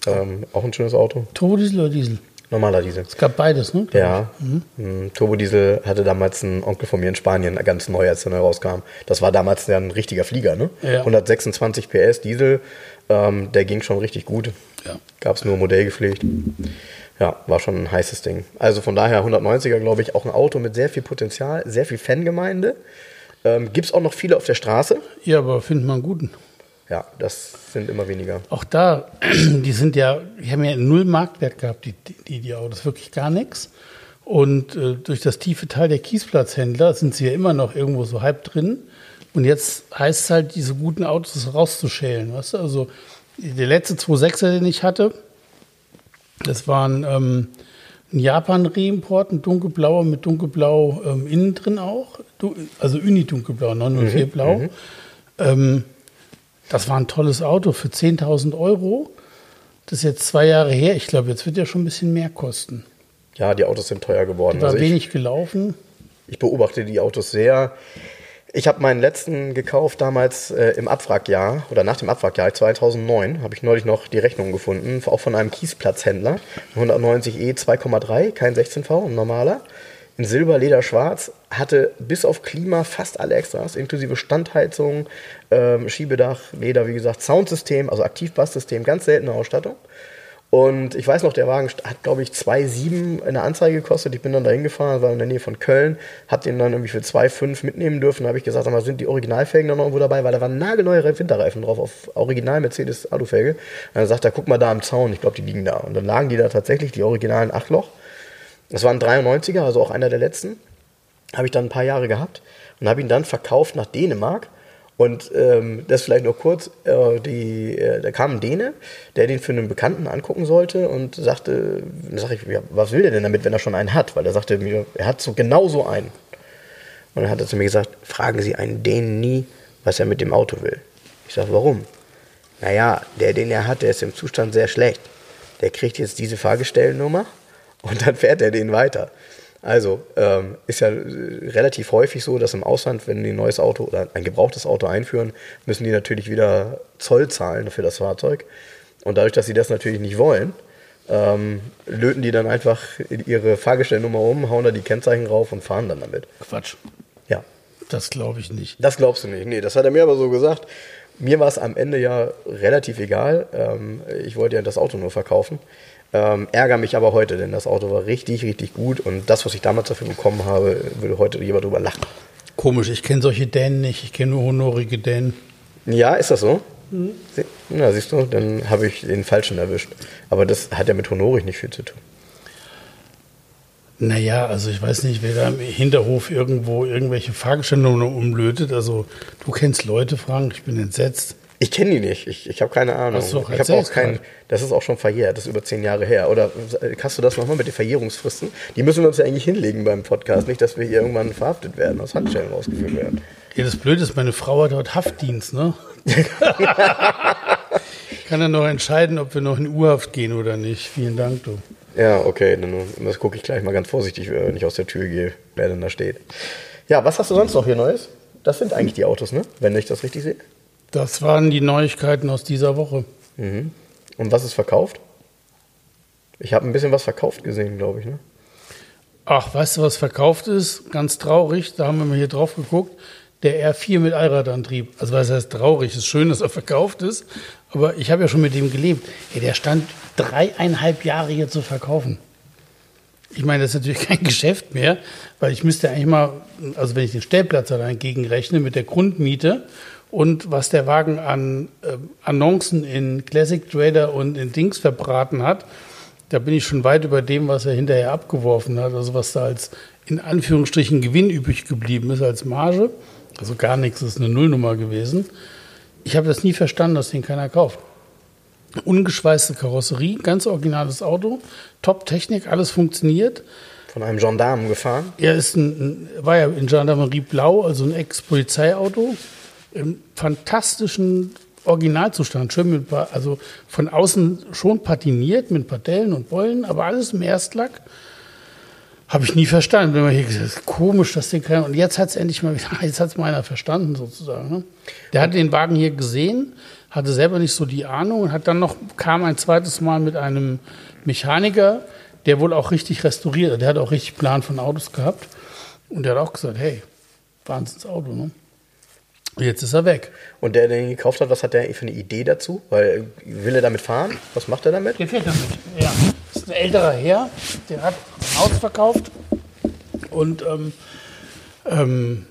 Ähm, auch ein schönes Auto. Turbodiesel oder Diesel? Normaler Diesel. Es gab beides, ne? Ja. Mhm. Turbodiesel hatte damals ein Onkel von mir in Spanien, ganz neu, als er neu rauskam. Das war damals ja ein richtiger Flieger, ne? Ja. 126 PS Diesel, ähm, der ging schon richtig gut. Ja. Gab es nur modellgepflegt. Ja, war schon ein heißes Ding. Also von daher 190er, glaube ich, auch ein Auto mit sehr viel Potenzial, sehr viel Fangemeinde. Ähm, Gibt es auch noch viele auf der Straße? Ja, aber findet man einen guten. Ja, das sind immer weniger. Auch da, [CLEARS THROAT] die sind ja, die haben ja null Marktwert gehabt, die, die, die Autos, wirklich gar nichts. Und äh, durch das tiefe Teil der Kiesplatzhändler sind sie ja immer noch irgendwo so halb drin. Und jetzt heißt es halt, diese guten Autos rauszuschälen. Weißt du? Also der letzte 2.6er, den ich hatte, das war ein, ähm, ein Japan-Reimport, ein dunkelblauer mit dunkelblau ähm, innen drin auch. Du, also Uni-dunkelblau, 904 blau. Ähm, das war ein tolles Auto für 10.000 Euro. Das ist jetzt zwei Jahre her. Ich glaube, jetzt wird ja schon ein bisschen mehr kosten. Ja, die Autos sind teuer geworden. War Also ich, wenig gelaufen. ich beobachte die Autos sehr. Ich habe meinen letzten gekauft damals äh, im Abwrackjahr oder nach dem Abwrackjahr 2009. Habe ich neulich noch die Rechnung gefunden, auch von einem Kiesplatzhändler. 190e 2,3, kein 16V, ein normaler. In Silber, Leder, Schwarz. Hatte bis auf Klima fast alle Extras, inklusive Standheizung, ähm, Schiebedach, Leder, wie gesagt, Soundsystem, also Aktivbasssystem, ganz seltene Ausstattung. Und ich weiß noch, der Wagen hat, glaube ich, 2,7 in der Anzeige gekostet. Ich bin dann dahin gefahren, war in der Nähe von Köln, hab den dann irgendwie für 2,5 mitnehmen dürfen. Da habe ich gesagt, sag mal, sind die Originalfelgen dann noch irgendwo dabei? Weil da waren nagelneue Winterreifen drauf, auf Original Mercedes Alufelge. Und dann sagt er, guck mal da am Zaun, ich glaube, die liegen da. Und dann lagen die da tatsächlich, die originalen Achtloch. Das war ein 93er, also auch einer der letzten. Habe ich dann ein paar Jahre gehabt und habe ihn dann verkauft nach Dänemark. Und ähm, das vielleicht noch kurz, äh, die, äh, da kam ein Däne, der den für einen Bekannten angucken sollte und sagte, sag ich, ja, was will der denn damit, wenn er schon einen hat? Weil er sagte mir, er hat so genau so einen. Und dann hat er zu mir gesagt, fragen Sie einen Dänen nie, was er mit dem Auto will. Ich sage, warum? Naja, der, den er hat, der ist im Zustand sehr schlecht. Der kriegt jetzt diese Fahrgestellnummer und dann fährt er den weiter. Also ähm, ist ja äh, relativ häufig so, dass im Ausland, wenn die ein neues Auto oder ein gebrauchtes Auto einführen, müssen die natürlich wieder Zoll zahlen für das Fahrzeug. Und dadurch, dass sie das natürlich nicht wollen, ähm, löten die dann einfach ihre Fahrgestellnummer um, hauen da die Kennzeichen rauf und fahren dann damit. Quatsch. Ja, Das glaube ich nicht. das glaubst du nicht. Nee, das hat er mir aber so gesagt. Mir war es am Ende ja relativ egal. Ähm, ich wollte ja das Auto nur verkaufen. Ähm, ärgere mich aber heute, denn das Auto war richtig, richtig gut und das, was ich damals dafür bekommen habe, würde heute jemand drüber lachen. Komisch, ich kenne solche Dänen nicht. Ich kenne nur honorige Dänen. Ja, ist das so? Sie- Na, siehst du, dann habe ich den Falschen erwischt. Aber das hat ja mit honorig nicht viel zu tun. Naja, also ich weiß nicht, wer da im Hinterhof irgendwo irgendwelche Fahrgestellungen umlötet. Also du kennst Leute, Frank, ich bin entsetzt. Ich kenne die nicht. Ich, ich habe keine Ahnung. Hast du ich habe auch erzählt kein. gerade. Das ist auch schon verjährt. Das ist über zehn Jahre her. Oder äh, hast du das nochmal mit den Verjährungsfristen? Die müssen wir uns ja eigentlich hinlegen beim Podcast. Nicht, dass wir hier irgendwann verhaftet werden, aus Handschellen rausgeführt werden. Ja, das Blöde ist, meine Frau hat dort Haftdienst, ne? [LAUGHS] Kann dann noch entscheiden, ob wir noch in Urhaft gehen oder nicht. Vielen Dank, du. Ja, okay. Dann das gucke ich gleich mal ganz vorsichtig, wenn ich aus der Tür gehe, wer denn da steht. Ja, was hast du sonst noch hier Neues? Das sind eigentlich die Autos, ne? Wenn ich das richtig sehe. Das waren die Neuigkeiten aus dieser Woche. Mhm. Und was ist verkauft? Ich habe ein bisschen was verkauft gesehen, glaube ich, ne? Ach, weißt du, was verkauft ist? Ganz traurig, da haben wir mal hier drauf geguckt. Der R4 mit Allradantrieb. Also was heißt traurig? Ist schön, dass er verkauft ist, aber ich habe ja schon mit dem gelebt. Ey, der stand dreieinhalb Jahre hier zu verkaufen. Ich meine, das ist natürlich [LAUGHS] kein Geschäft mehr, weil ich müsste eigentlich mal, also wenn ich den Stellplatz allein gegenrechne mit der Grundmiete und was der Wagen an äh, Annoncen in Classic Trader und in Dings verbraten hat, da bin ich schon weit über dem, was er hinterher abgeworfen hat. Also was da als in Anführungsstrichen Gewinn übrig geblieben ist als Marge. Also gar nichts, das ist eine Nullnummer gewesen. Ich habe das nie verstanden, dass den keiner kauft. Ungeschweißte Karosserie, ganz originales Auto, Top-Technik, alles funktioniert. Von einem Gendarmen gefahren. Er ist ein, ein, war ja in Gendarmerie Blau, also ein Ex-Polizeiauto, im fantastischen Originalzustand, schön mit, also von außen schon patiniert mit Patellen und Beulen, aber alles im Erstlack. Habe ich nie verstanden. Wenn man hier gesagt komisch, dass den keiner. Und jetzt hat es endlich mal wieder, [LAUGHS] jetzt hat es mal einer verstanden, sozusagen. Ne? Der hat den Wagen hier gesehen, hatte selber nicht so die Ahnung und hat dann noch, kam ein zweites Mal mit einem Mechaniker, der wohl auch richtig restauriert hat. Der hat auch richtig Plan von Autos gehabt. Und der hat auch gesagt, hey, Wahnsinns Auto, ne? Jetzt ist er weg. Und der, der den gekauft hat, was hat der für eine Idee dazu? Weil will er damit fahren? Was macht er damit? Der fährt damit, ja. Das ist ein älterer Herr, der hat ein Haus verkauft und ähm, ähm,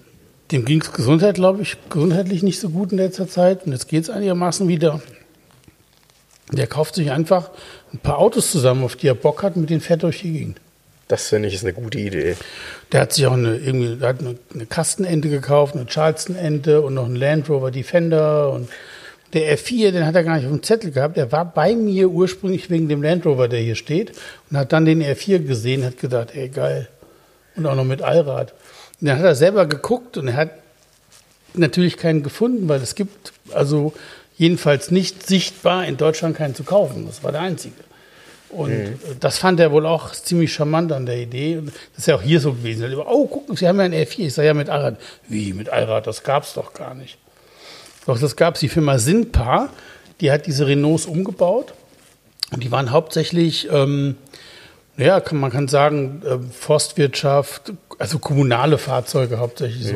dem ging es Gesundheit, glaube ich, gesundheitlich nicht so gut in letzter Zeit und jetzt geht es einigermaßen wieder. Der kauft sich einfach ein paar Autos zusammen, auf die er Bock hat, mit denen fährt durch die Gegend. Das finde ich ist eine gute Idee. Der hat sich auch eine, irgendwie, der hat eine, Kastenente gekauft, eine Charleston-Ente und noch einen Land Rover Defender und der R4, den hat er gar nicht auf dem Zettel gehabt. Er war bei mir ursprünglich wegen dem Land Rover, der hier steht und hat dann den R4 gesehen, hat gedacht, ey geil. Und auch noch mit Allrad. Und dann hat er selber geguckt und er hat natürlich keinen gefunden, weil es gibt also jedenfalls nicht sichtbar in Deutschland keinen zu kaufen. Das war der einzige. Und äh, das fand er wohl auch ziemlich charmant an der Idee. Und das ist ja auch hier so gewesen. Oh, gucken, Sie haben ja einen R4. Ich sage ja mit Allrad. Wie, mit Allrad? Das gab's doch gar nicht. Doch, das gab's. Die Firma Sinpa, die hat diese Renaults umgebaut. Und die waren hauptsächlich, ähm, ja, kann, man kann sagen, ähm, Forstwirtschaft, also kommunale Fahrzeuge hauptsächlich so.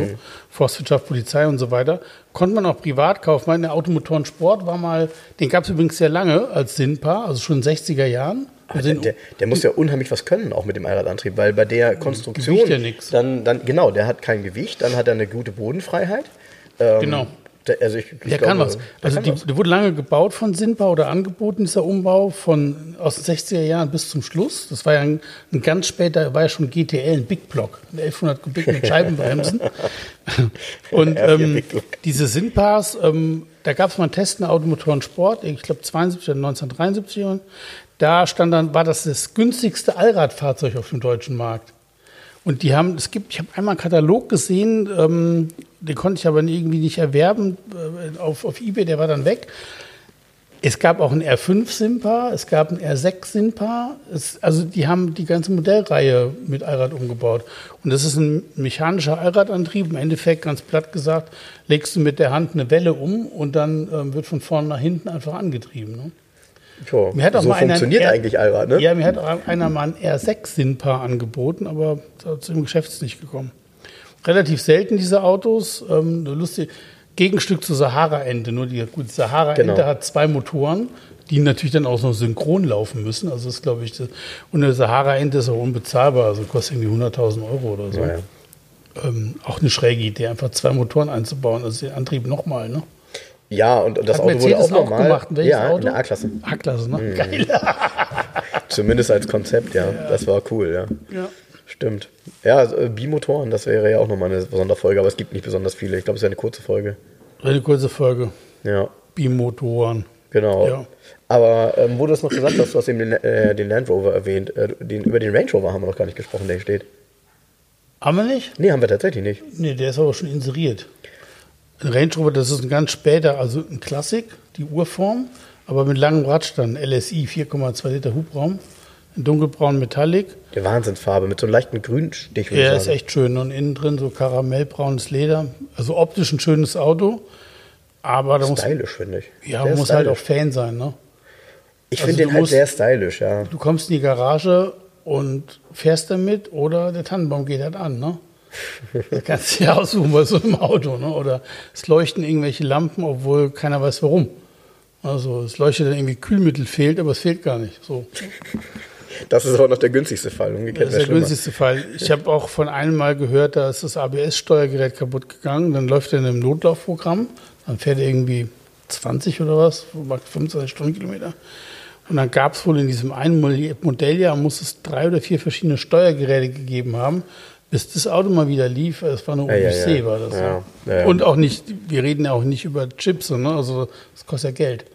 Forstwirtschaft, Polizei und so weiter. Konnte man auch privat kaufen. Meine Automotoren Sport war mal, den gab's übrigens sehr lange als Sinpa, also schon in den 60er Jahren. Und der, der, der muss ja unheimlich was können, auch mit dem Allradantrieb, weil bei der Konstruktion. Gewicht ja nix. Dann, dann, genau, der hat kein Gewicht, dann hat er eine gute Bodenfreiheit. Ähm, Genau. Der, also ich, ich Der glaube, kann was. der Also kann die, was. der wurde lange gebaut von Sinpa oder angeboten, dieser Umbau von aus den 60er Jahren bis zum Schluss. Das war ja ein, ein ganz später, war ja schon GTL, ein Big Block, ein 1100 Kubik mit [LAUGHS] Scheibenbremsen. [LAUGHS] Und R4 ähm, diese Sinpas, ähm, da gab es mal einen Test in Automotoren Sport, ich glaube 72 oder 1973. Da stand dann, war das das günstigste Allradfahrzeug auf dem deutschen Markt. Und die haben, es gibt, ich habe einmal einen Katalog gesehen, ähm, den konnte ich aber irgendwie nicht erwerben äh, auf, auf Ebay, der war dann weg. Es gab auch einen R5 Simpa, es gab einen R6 Simpa. Es, also die haben die ganze Modellreihe mit Allrad umgebaut. Und das ist ein mechanischer Allradantrieb. Im Endeffekt, ganz platt gesagt, legst du mit der Hand eine Welle um und dann ähm, wird von vorne nach hinten einfach angetrieben. Ne? Jo, Mir hat auch so mal funktioniert eigentlich Allrad, ne? Ja, mir hat auch einer mal ein R6 Sinpa angeboten, aber zu dem Geschäft ist nicht gekommen. Relativ selten diese Autos. Ähm, eine lustige Gegenstück zur Sahara-Ente. Nur die gut, Sahara-Ente Genau. hat zwei Motoren, die natürlich dann auch noch synchron laufen müssen. Also ist, glaube ich, das, und eine Sahara-Ente ist auch unbezahlbar. Also kostet irgendwie 100.000 Euro oder so. Ja, ja. Ähm, auch eine schräge Idee, einfach zwei Motoren einzubauen. Also den Antrieb nochmal, ne? Ja, und, und das Hat Auto wurde Mercedes auch auch normal. gemacht. Welches ja, Auto? in der A-Klasse. A-Klasse, ne? Geil. [LAUGHS] Zumindest als Konzept, ja. Das war cool, ja. Ja. Stimmt. Ja, also, äh, Bimotoren, das wäre ja auch nochmal eine Sonderfolge, aber es gibt nicht besonders viele. Ich glaube, es ist ja eine kurze Folge. Eine kurze Folge. Ja, Bimotoren. genau. Ja. Aber ähm, wo du es noch gesagt hast, du hast eben den, äh, den Land Rover erwähnt. Äh, den, über den Range Rover haben wir noch gar nicht gesprochen, der hier steht. Haben wir nicht? Nee, haben wir tatsächlich nicht. Nee, der ist aber schon inseriert. Ein Range Rover, das ist ein ganz später, also ein Klassik, die Urform, aber mit langem Radstand. LSI 4,2 Liter Hubraum, in dunkelbraun Metallic. Der Wahnsinnsfarbe mit so einem leichten Grünstich. Der ist echt schön und innen drin so karamellbraunes Leder. Also optisch ein schönes Auto, aber da muss, stylisch, finde ich. ja, man muss halt auch stylisch. Fan sein. Ne? Ich also finde den halt musst- sehr stylisch, ja. Du kommst in die Garage und fährst damit oder der Tannenbaum geht halt an, ne? [LAUGHS] Das kannst du ja aussuchen bei so einem Auto, ne? Oder es leuchten irgendwelche Lampen, obwohl keiner weiß warum. Also es leuchtet dann irgendwie Kühlmittel fehlt, aber es fehlt gar nicht. So. Das ist aber noch der günstigste Fall. Umgekehrt Das ist der schlimmer. günstigste Fall. Ich habe auch von einem Mal gehört, da ist das ABS-Steuergerät kaputt gegangen. Dann läuft er in einem Notlaufprogramm. Dann fährt er irgendwie 20 oder was, macht 25 Stundenkilometer. Und dann gab es wohl in diesem einen Modelljahr, muss es drei oder vier verschiedene Steuergeräte gegeben haben, bis das Auto mal wieder lief. Es war eine Odyssee, ja. war das. Ja. Und auch nicht, wir reden ja auch nicht über Chips, ne? also das kostet ja Geld.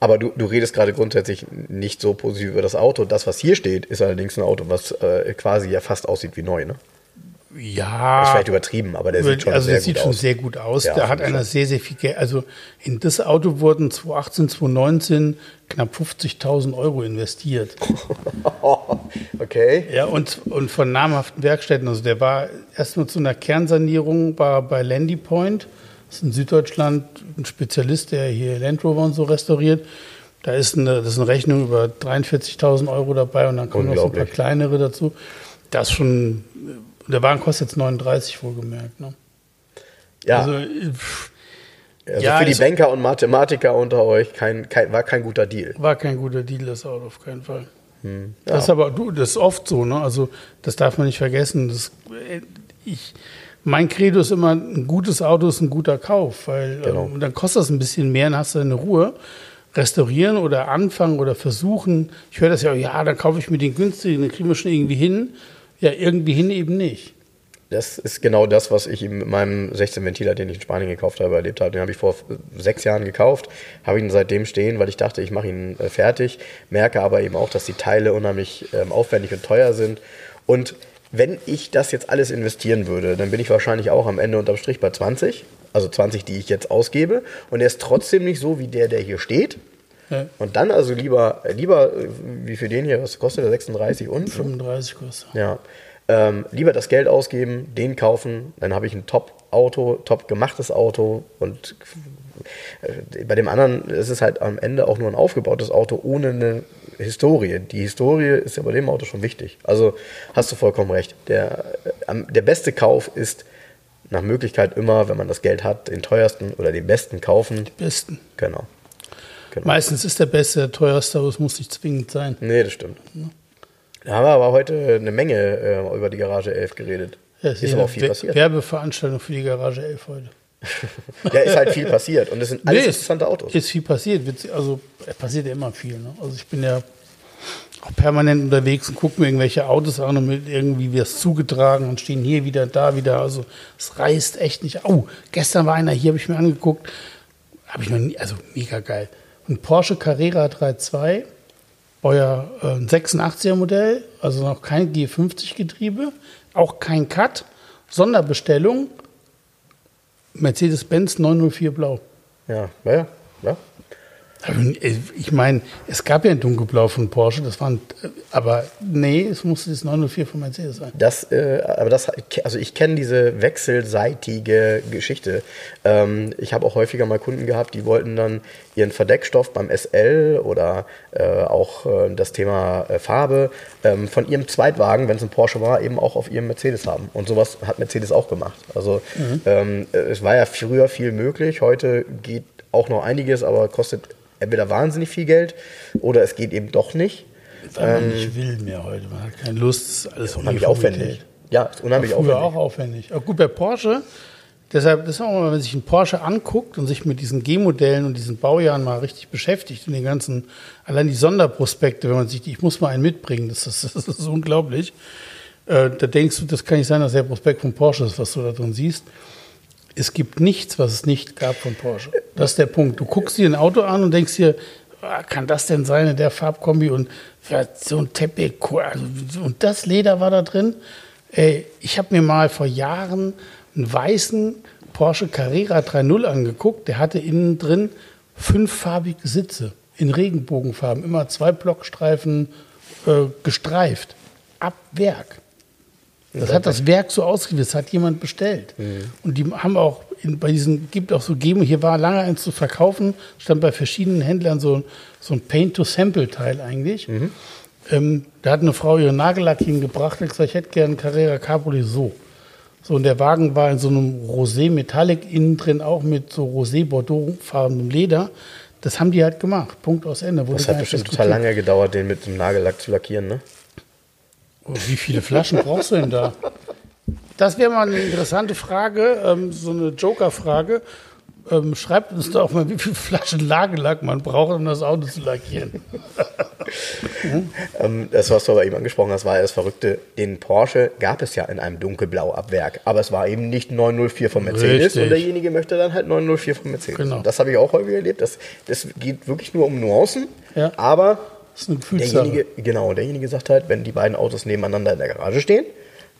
Aber du, du redest gerade grundsätzlich nicht so positiv über das Auto. Das, was hier steht, ist allerdings ein Auto, was äh, quasi ja fast aussieht wie neu. Ne? Ja. Ist vielleicht übertrieben, aber der sieht schon also sehr der sieht gut schon aus. sehr gut aus. Ja, da hat einer sehr, sehr viel Geld. Also in das Auto wurden 2018, 2019 knapp 50.000 Euro investiert. [LAUGHS] okay. Ja, und, und von namhaften Werkstätten. Also der war erstmal zu einer Kernsanierung war bei Landy Point. Das ist in Süddeutschland ein Spezialist, der hier Land Rover und so restauriert. Da ist eine, das ist eine Rechnung über 43.000 Euro dabei und dann kommen noch so ein paar kleinere dazu. Das schon, der Wagen kostet jetzt 39 wohlgemerkt. Ne? Ja, Also, also, ja, für die Banker und Mathematiker unter euch kein, kein, war kein guter Deal. war kein guter Deal, das Auto auf keinen Fall. Hm, Das ist aber, du, das ist oft so, ne? Also, das darf man nicht vergessen. Das, äh, ich, mein Credo ist immer, ein gutes Auto ist ein guter Kauf, weil Genau. ähm, dann kostet das ein bisschen mehr, dann hast du eine Ruhe. Restaurieren oder anfangen oder versuchen. Ich höre das ja, ja, dann kaufe ich mir den günstigen, den kriegen wir schon irgendwie hin. Ja, irgendwie hin eben nicht. Das ist genau das, was ich mit meinem 16-Ventiler, den ich in Spanien gekauft habe, erlebt habe. Den habe ich vor sechs Jahren gekauft, habe ihn seitdem stehen, weil ich dachte, ich mache ihn äh, fertig. Merke aber eben auch, dass die Teile unheimlich ähm, aufwendig und teuer sind. Und wenn ich das jetzt alles investieren würde, dann bin ich wahrscheinlich auch am Ende unterm Strich bei 20. Also 20, die ich jetzt ausgebe. Und er ist trotzdem nicht so wie der, der hier steht. Ja. Und dann also lieber, lieber wie für den hier, was kostet der 36 und? 35 kostet. Ja. Ähm, lieber das Geld ausgeben, den kaufen, dann habe ich ein Top-Auto, top gemachtes Auto und äh, bei dem anderen ist es halt am Ende auch nur ein aufgebautes Auto ohne eine Historie. Die Historie ist ja bei dem Auto schon wichtig. Also hast du vollkommen recht. Der, äh, der beste Kauf ist nach Möglichkeit immer, wenn man das Geld hat, den teuersten oder den besten kaufen. Besten. Genau. Genau. Meistens ist der beste der teuerste, aber es muss nicht zwingend sein. Nee, das stimmt. Da haben wir aber heute eine Menge äh, über die Garage 11 geredet. Ja, ist aber auch viel passiert. Werbeveranstaltung für die Garage 11 heute. [LAUGHS] Ja, ist halt viel passiert. Und es sind alles Nee, interessante Autos. Ist viel passiert. Also es passiert ja immer viel. Ne? Also ich bin ja auch permanent unterwegs und gucke mir irgendwelche Autos an und mit irgendwie wird es zugetragen und stehen hier wieder, da wieder. Also es reißt echt nicht. Oh, gestern war einer hier, habe ich mir angeguckt. Habe ich noch nie, also mega geil. Ein Porsche Carrera 3.2, euer äh, 86er Modell, also noch kein G50 Getriebe, auch kein Cut, Sonderbestellung, Mercedes-Benz 904 Blau. Ja, ja, ja. Aber, äh, Ich meine, es gab ja ein dunkelblau von Porsche, das waren, äh, aber nee, es musste das 904 von Mercedes sein. Das, äh, aber das, also ich kenne diese wechselseitige Geschichte. Ähm, ich habe auch häufiger mal Kunden gehabt, die wollten dann ihren Verdeckstoff beim SL oder äh, auch äh, das Thema äh, Farbe ähm, von ihrem Zweitwagen, wenn es ein Porsche war, eben auch auf ihrem Mercedes haben. Und sowas hat Mercedes auch gemacht. Also ähm, äh, es war ja früher viel möglich, heute geht auch noch einiges, aber kostet entweder wahnsinnig viel Geld oder es geht eben doch nicht. Weil man nicht will mehr heute, man hat keine Lust, es ist alles Unheimlich aufwendig. Ja, ist unheimlich Früher aufwendig. auch aufwendig. Aber gut, bei Porsche, deshalb, das ist auch mal, wenn sich ein Porsche anguckt und sich mit diesen G-Modellen und diesen Baujahren mal richtig beschäftigt und den ganzen, allein die Sonderprospekte, wenn man sich, die- ich muss mal einen mitbringen, das ist, [LAUGHS] das ist unglaublich. Äh, da denkst du, das kann nicht sein, dass der Prospekt von Porsche ist, was du da drin siehst. Es gibt nichts, was es nicht gab von Porsche. Das ist der Punkt. Du guckst dir ein Auto an und denkst dir, ah, kann das denn sein in der Farbkombi und so ein Teppich, also, und das Leder war da drin. Ey, ich habe mir mal vor Jahren einen weißen Porsche Carrera 3.0 angeguckt. Der hatte innen drin fünffarbige Sitze in Regenbogenfarben, immer zwei Blockstreifen äh, gestreift. Ab Werk. Das hat das Werk so das hat jemand bestellt. Und die haben auch in, bei diesen, gibt auch so Gemo, hier war lange eins zu verkaufen, stand bei verschiedenen Händlern so, so ein Paint-to-Sample-Teil eigentlich. Ähm, da hat eine Frau ihren Nagellack hingebracht und gesagt, ich hätte gerne Carrera Cabriolet so. So, und der Wagen war in so einem Rosé Metallic, innen drin auch mit so Rosé-Bordeaux-farbenem Leder. Das haben die halt gemacht. Punkt aus Ende. Wurde Das hat bestimmt total lange gedauert, den mit dem Nagellack zu lackieren, ne? Oh, Wie viele Flaschen brauchst du denn da? Das wäre mal eine interessante Frage, ähm, so eine Joker-Frage. Ähm, schreibt uns doch mal, wie viele Flaschen Lagelack man braucht, um das Auto zu lackieren. [LAUGHS] Ähm, das, was du aber eben angesprochen hast, war ja das Verrückte. Den Porsche gab es ja in einem dunkelblau ab Werk, aber es war eben nicht 904 von Mercedes Richtig. und derjenige möchte dann halt 904 von Mercedes. Genau. Das habe ich auch häufig erlebt. Das, das geht wirklich nur um Nuancen, Ja. aber Das ist eine Gefühlssache. derjenige, genau, derjenige sagt halt, wenn die beiden Autos nebeneinander in der Garage stehen,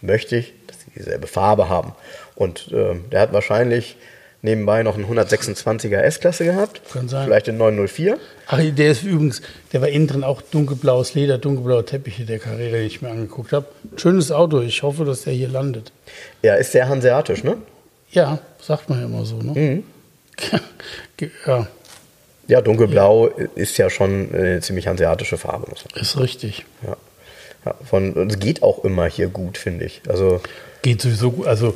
möchte ich, dass sie dieselbe Farbe haben. Und ähm, der hat wahrscheinlich nebenbei noch einen 126er S-Klasse gehabt. Kann sein. Vielleicht den 904. Ach, der ist übrigens, der war innen drin auch dunkelblaues Leder, dunkelblaue Teppiche, der Carrera, den ich mir angeguckt habe. Schönes Auto, ich hoffe, dass der hier landet. Ja, ist sehr hanseatisch, ne? Ja, sagt man ja immer so, ne? [LAUGHS] ja, Ja, dunkelblau ist ja schon eine ziemlich hanseatische Farbe. Ist richtig. Ja. Ja, von, und es geht auch immer hier gut, finde ich. Also, Geht sowieso gut. Also,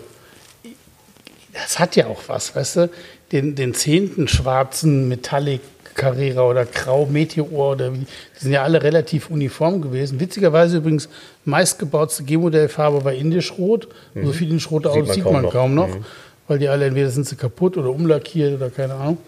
das hat ja auch was, weißt du? Den, den zehnten schwarzen Metallic Carrera oder Grau Meteor oder wie, die sind ja alle relativ uniform gewesen. Witzigerweise übrigens meistgebautste G-Modellfarbe war indisch-rot. So viele indisch-rote Autos man sieht kaum man noch. kaum noch, weil die alle entweder sind sie kaputt oder umlackiert oder keine Ahnung.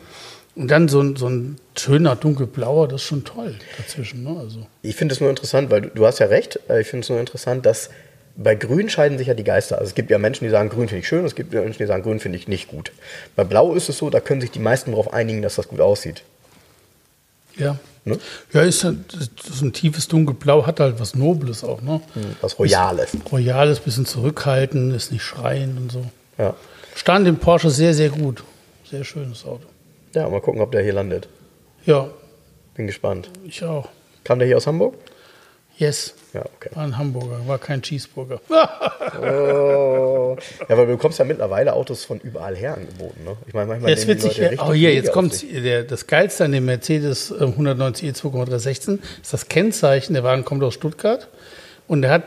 Und dann so ein, so ein schöner dunkelblauer, das ist schon toll dazwischen. Ne? Also, ich finde es nur interessant, weil du, du hast ja recht, äh, ich finde es nur interessant, dass bei Grün scheiden sich ja die Geister. Also es gibt ja Menschen, die sagen, Grün finde ich schön, es gibt ja Menschen, die sagen, Grün finde ich nicht gut. Bei Blau ist es so, da können sich die meisten darauf einigen, dass das gut aussieht. ja. Ne? Ja, ist halt, ist ein tiefes dunkelblau, hat halt was Nobles auch. Ne? Was Royales. Royales, bisschen zurückhaltend, ist nicht schreiend und so. Ja. Stand im Porsche sehr, sehr gut. Sehr schönes Auto. Ja, mal gucken, ob der hier landet. Ja, Bin gespannt. ich auch. Kam der hier aus Hamburg? Yes. Ja, okay. War ein Hamburger, war kein Cheeseburger. [LAUGHS] Oh. Ja, weil du bekommst ja mittlerweile Autos von überall her angeboten. Ne? Ich meine, manchmal Jetzt nehmen die witzig, Leute ja richtig oh hier, jetzt kommt der, das Geilste an dem Mercedes äh, 190e 2,316 ist das Kennzeichen. Der Wagen kommt aus Stuttgart und er hat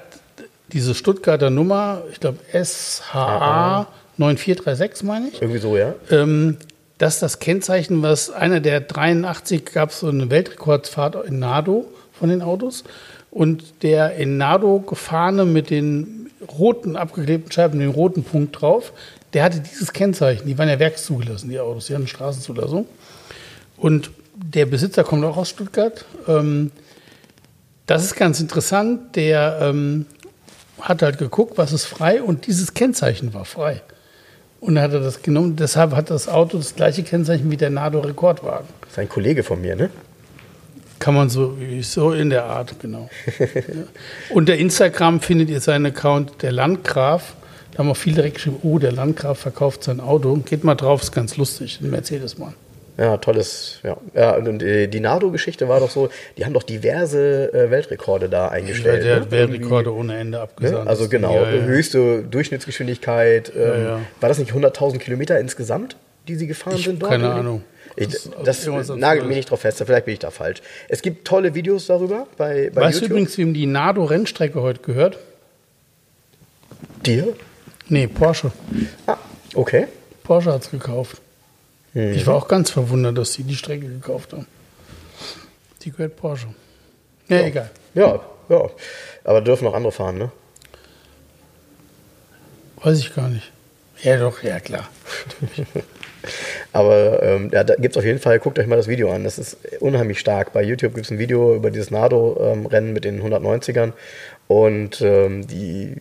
diese Stuttgarter Nummer, ich glaube SHA 9436, meine ich. Irgendwie so, ja? ähm, das ist das Kennzeichen, was einer der 83 gab so eine Weltrekordfahrt in Nado von den Autos. Und der in Nado gefahrene mit den roten abgeklebten Scheiben, den roten Punkt drauf, der hatte dieses Kennzeichen. Die waren ja werkszugelassen, die Autos, die hatten Straßenzulassung. Und der Besitzer kommt auch aus Stuttgart. Ähm, das ist ganz interessant. Der ähm, hat halt geguckt, was ist frei und dieses Kennzeichen war frei. Und dann hat er das genommen. Deshalb hat das Auto das gleiche Kennzeichen wie der Nado Rekordwagen. Das ist ein Kollege von mir, ne? Kann man so, so in der Art, genau. [LAUGHS] ja. Unter Instagram findet ihr seinen Account der Landgraf. Da haben auch viele direkt geschrieben, oh, der Landgraf verkauft sein Auto. Geht mal drauf, ist ganz lustig. Ein Mercedes-Mann. Ja, tolles, ja. ja und äh, die Nardo-Geschichte war doch so, die haben doch diverse äh, Weltrekorde da eingestellt. Der ne? Weltrekorde ohne Ende Ne? abgesandt. Also genau, Ja, ja. höchste Durchschnittsgeschwindigkeit. Ähm, ja. War das nicht 100.000 Kilometer insgesamt, die sie gefahren Ich sind hab keine? Ahnung. Ich, Das- das irgendwas nagelt mich nicht drauf fest, vielleicht bin ich da falsch. Es gibt tolle Videos darüber bei, bei Weißt du YouTube. übrigens, wem die Nado-Rennstrecke heute gehört? Dir? Nee, Porsche. Ah, okay. Porsche hat es gekauft. Ich war auch ganz verwundert, dass sie die Strecke gekauft haben. Die gehört Porsche. Ja, egal. Ja, ja. Aber dürfen noch andere fahren, ne? Weiß ich gar nicht. Ja, doch, ja, klar. [LAUGHS] Aber ähm, ja, da gibt es auf jeden Fall, guckt euch mal das Video an. Das ist unheimlich stark. Bei YouTube gibt es ein Video über dieses Nardo-Rennen mit den 190ern. Und ähm, die,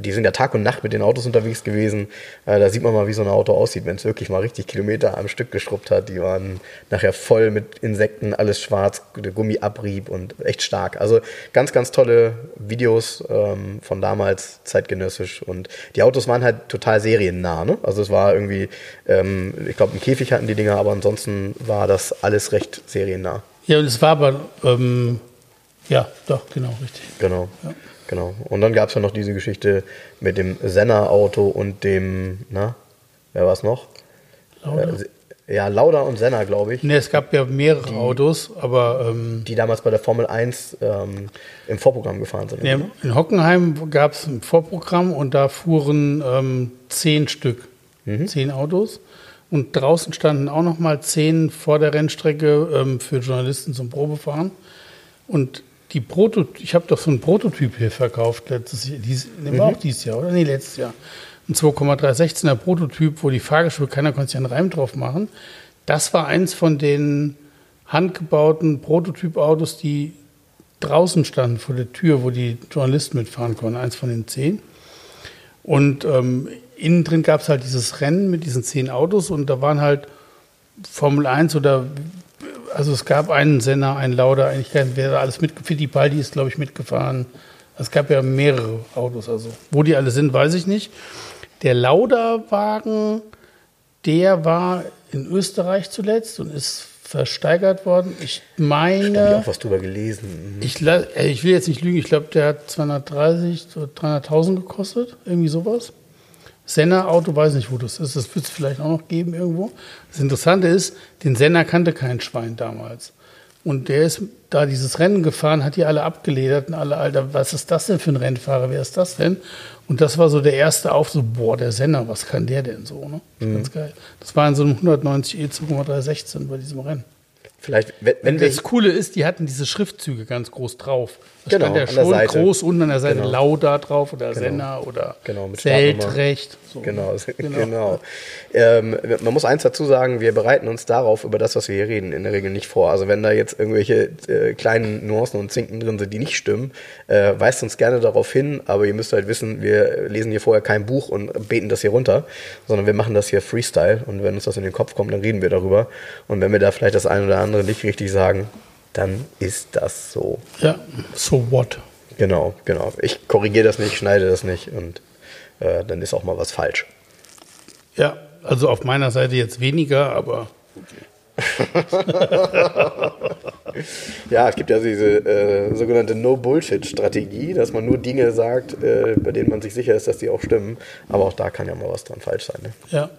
die sind ja Tag und Nacht mit den Autos unterwegs gewesen. Äh, da sieht man mal, wie so ein Auto aussieht, wenn es wirklich mal richtig Kilometer am Stück geschrubbt hat. Die waren nachher voll mit Insekten, alles schwarz, der Gummiabrieb und echt stark. Also ganz, ganz tolle Videos ähm, von damals, zeitgenössisch. Und die Autos waren halt total seriennah. Ne? Also es war irgendwie, ähm, ich glaube, einen Käfig hatten die Dinger, aber ansonsten war das alles recht seriennah. Ja, und es war aber, ähm, ja, doch, genau, richtig. Genau. Genau. Und dann gab es ja noch diese Geschichte mit dem Senna-Auto und dem, na, wer war es noch? Lauda? Äh, ja, Lauda und Senna, glaube ich, Ne, es gab ja mehrere Autos, aber ähm, die damals bei der Formel 1 ähm, im Vorprogramm gefahren sind. ja, in Hockenheim gab es ein Vorprogramm und da fuhren ähm, zehn Stück, zehn Autos. Und draußen standen auch noch mal zehn vor der Rennstrecke ähm, für Journalisten zum Probefahren. Und die Proto ich habe doch so einen Prototyp hier verkauft letztes Jahr, dies, war auch dieses Jahr, oder? Nee, letztes Jahr. Ein 2,316er Prototyp, wo die Fahrgeschwindigkeit, keiner konnte sich einen Reim drauf machen. Das war eins von den handgebauten Prototypautos, die draußen standen vor der Tür, wo die Journalisten mitfahren konnten, eins von den zehn. Und ähm, innen drin gab es halt dieses Rennen mit diesen zehn Autos und da waren halt Formel 1 oder also es gab einen Senna, einen Lauda, eigentlich wer da alles mitgefahren, Fittipaldi ist, glaube ich, mitgefahren, Es gab ja mehrere Autos, also wo die alle sind, weiß ich nicht. Der Lauda-Wagen, der war in Österreich zuletzt und ist versteigert worden. Ich Da meine. habe ich auch was drüber gelesen. Ich, ich will jetzt nicht lügen, ich glaube, der hat 230 oder 300.000 gekostet, irgendwie sowas. Senna-Auto, weiß nicht, wo das ist, das wird es vielleicht auch noch geben irgendwo. Das Interessante ist, den Senna kannte kein Schwein damals. Und der ist da dieses Rennen gefahren, hat die alle abgeledert und alle, Alter, was ist das denn für ein Rennfahrer, wer ist das denn? Und das war so der erste Auf, so, boah, der Senna, was kann der denn so, ne? Das ist Ganz geil. Das war in so einem 190 E 2,316 bei diesem Rennen. Vielleicht, wenn, wenn Das Coole ist, die hatten diese Schriftzüge ganz groß drauf. Da Genau, stand ja an der schon Seite. groß unten an der Seite Genau. Lauda drauf oder Senna oder Genau. Seltrecht. So. [LAUGHS] Genau, genau. Ähm, man muss eins dazu sagen, wir bereiten uns darauf über das, was wir hier reden, in der Regel nicht vor. Also wenn da jetzt irgendwelche äh, kleinen Nuancen und Zinken drin sind, die nicht stimmen, äh, weist uns gerne darauf hin, aber ihr müsst halt wissen, wir lesen hier vorher kein Buch und beten das hier runter, sondern wir machen das hier Freestyle und wenn uns das in den Kopf kommt, dann reden wir darüber. Und wenn wir da vielleicht das eine oder andere nicht richtig sagen, dann ist das so. Ja, so what? Genau, genau. Ich korrigiere das nicht, schneide das nicht und äh, dann ist auch mal was falsch. Ja, also auf meiner Seite jetzt weniger, aber [LAUGHS] Ja, es gibt ja diese äh, sogenannte No-Bullshit-Strategie, dass man nur Dinge sagt, äh, bei denen man sich sicher ist, dass die auch stimmen. Aber auch da kann ja mal was dran falsch sein. Ne? ja.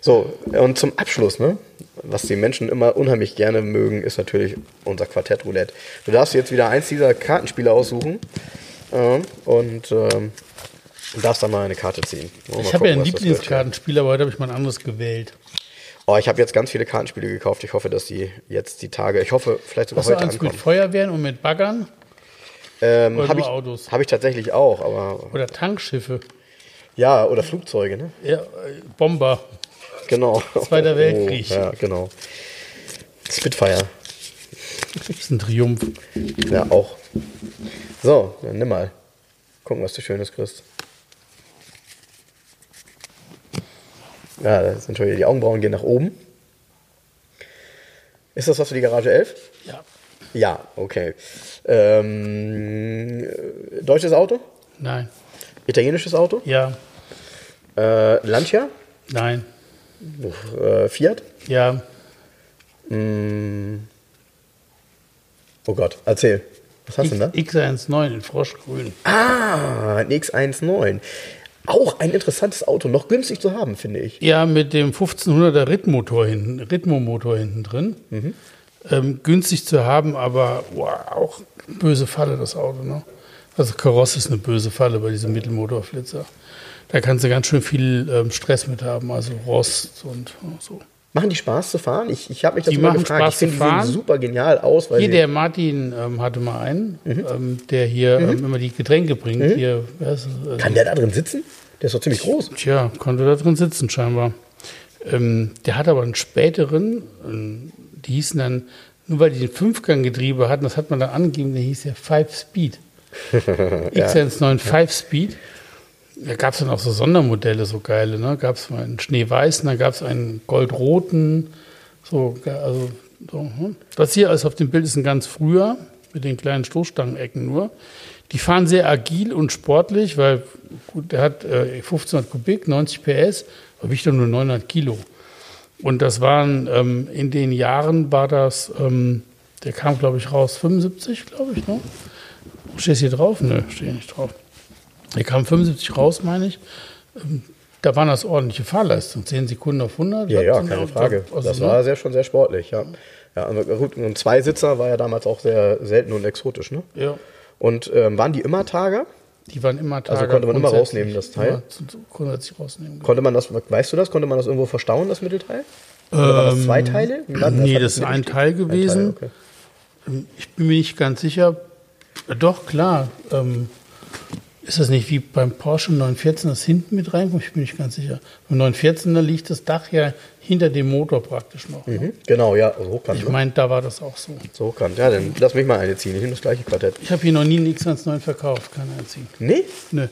So, und zum Abschluss, ne? was die Menschen immer unheimlich gerne mögen, ist natürlich unser Quartett Roulette. Du darfst jetzt wieder eins dieser Kartenspiele aussuchen äh, und ähm, darfst dann mal eine Karte ziehen. Mal Ich habe ja ein. Lieblingskartenspiel, aber heute habe ich mal ein anderes gewählt. Oh, ich habe jetzt ganz viele Kartenspiele gekauft. Ich hoffe, dass die jetzt die Tage, ich hoffe, vielleicht sogar Hast du heute eins mit ankommen. Feuerwehren und mit Baggern Ähm, habe ich, Autos? hab ich tatsächlich auch, aber oder Tankschiffe? Ja, oder Flugzeuge, ne? Ja, Bomber. Genau. Zweiter Weltkrieg. Oh, ja, genau. Spitfire, Das ist ein Triumph. ja, auch. So, dann nimm mal. Gucken, was du Schönes kriegst. Ja, das sind schon wieder die Augenbrauen gehen nach oben. Ist das was für die Garage 11? Ja. Ja, okay. Ähm, äh, deutsches Auto? Nein. Italienisches Auto? Ja. Äh, Lancia? Nein. Äh, Fiat? Ja. Mm. Oh Gott, erzähl. Was hast du denn da? X19 in Froschgrün. Ah, ein X19. Auch ein interessantes Auto, noch günstig zu haben, finde ich. Ja, mit dem 1500er Ritmotor hinten, Ritmo-Motor hinten drin. Mhm. Ähm, günstig zu haben, aber wow, auch böse Falle, das Auto. Ne? Also Karosse ist eine böse Falle bei diesem Mittelmotorflitzer. Da kannst du ganz schön viel ähm, Stress mit haben, also Rost und so. Machen die Spaß zu fahren? Ich, ich habe mich das Die immer machen gefragt. Spaß ich finde, zu die fahren. sehen super genial aus. Hier, der Martin ähm, hatte mal einen, Mhm. ähm, der hier ähm, immer die Getränke bringt. Hier, ist es? Äh, kann der da drin sitzen? Der ist doch ziemlich groß. Tja, konnte da drin sitzen scheinbar. Ähm, der hat aber einen späteren, ähm, die hießen dann, nur weil die den Fünfganggetriebe hatten, das hat man dann angegeben, der hieß ja Five Speed. [LAUGHS] [LAUGHS] X19 Five Speed. Da gab es dann auch so Sondermodelle, so geile. Ne? Gab es mal einen schneeweißen, dann gab es einen goldroten. So, also, so, hm. Das hier ist auf dem Bild ist ein ganz früher, mit den kleinen Stoßstangenecken nur. Die fahren sehr agil und sportlich, weil gut, der hat äh, 1500 Kubik, 90 PS, aber wiegt doch nur 900 Kilo. Und das waren ähm, in den Jahren war das, ähm, der kam glaube ich raus 75, glaube ich, ne? Stehst hier drauf? Nö, stehe nicht drauf. Der kam 75 raus, meine ich. Ähm, Da waren das ordentliche Fahrleistungen. 10 Sekunden auf 100. Ja, ja, keine Frage. also, das war sehr, schon sehr sportlich, ja. Ja, gut, ein Zweisitzer war ja damals auch sehr selten und exotisch, ne? Ja, Und ähm, waren die immer Tager? die waren immer Tage. Also konnte man immer rausnehmen, das Teil? Grundsätzlich rausnehmen. Konnte man das, weißt du das, konnte man das irgendwo verstauen, das Mittelteil? Oder war das zwei Teile? Wie Ähm, nee, Hat das ist ein? Teil gewesen. okay. Ich bin mir nicht ganz sicher. Doch, klar. Ähm, ist das nicht wie beim Porsche 914, das hinten mit reinkommt? Ich bin nicht ganz sicher. Beim 914 liegt das Dach ja hinter dem Motor praktisch noch. ne? Mhm, Genau, ja, also hochkant. Ich ne? meine, da war das auch so. So hochkant. Ja, dann lass mich mal eine ziehen. Ich nehme das gleiche Quartett. Ich habe hier noch nie einen X19 verkauft, keinen einzigen. Nee? Nö.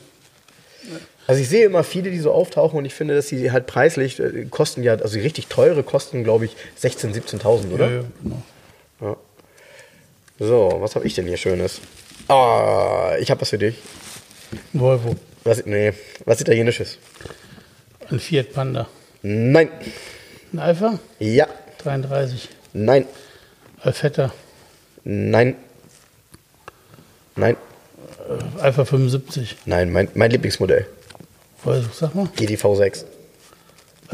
Also ich sehe immer viele, die so auftauchen und ich finde, dass sie halt preislich äh, kosten ja, also die richtig teure kosten, glaube ich, 16.000, 17.000, oder? Ja, ja, genau. So, was habe ich denn hier Schönes? Ah, ich habe was für dich. Volvo. Was, nee, was Italienisches. Ein Fiat Panda. Nein. Ein Alpha? Ja. 33. Nein. Alfetta. Nein. Nein. Alpha 75. Nein, mein, mein Lieblingsmodell. Volvo, sag mal. GTV 6. Ah,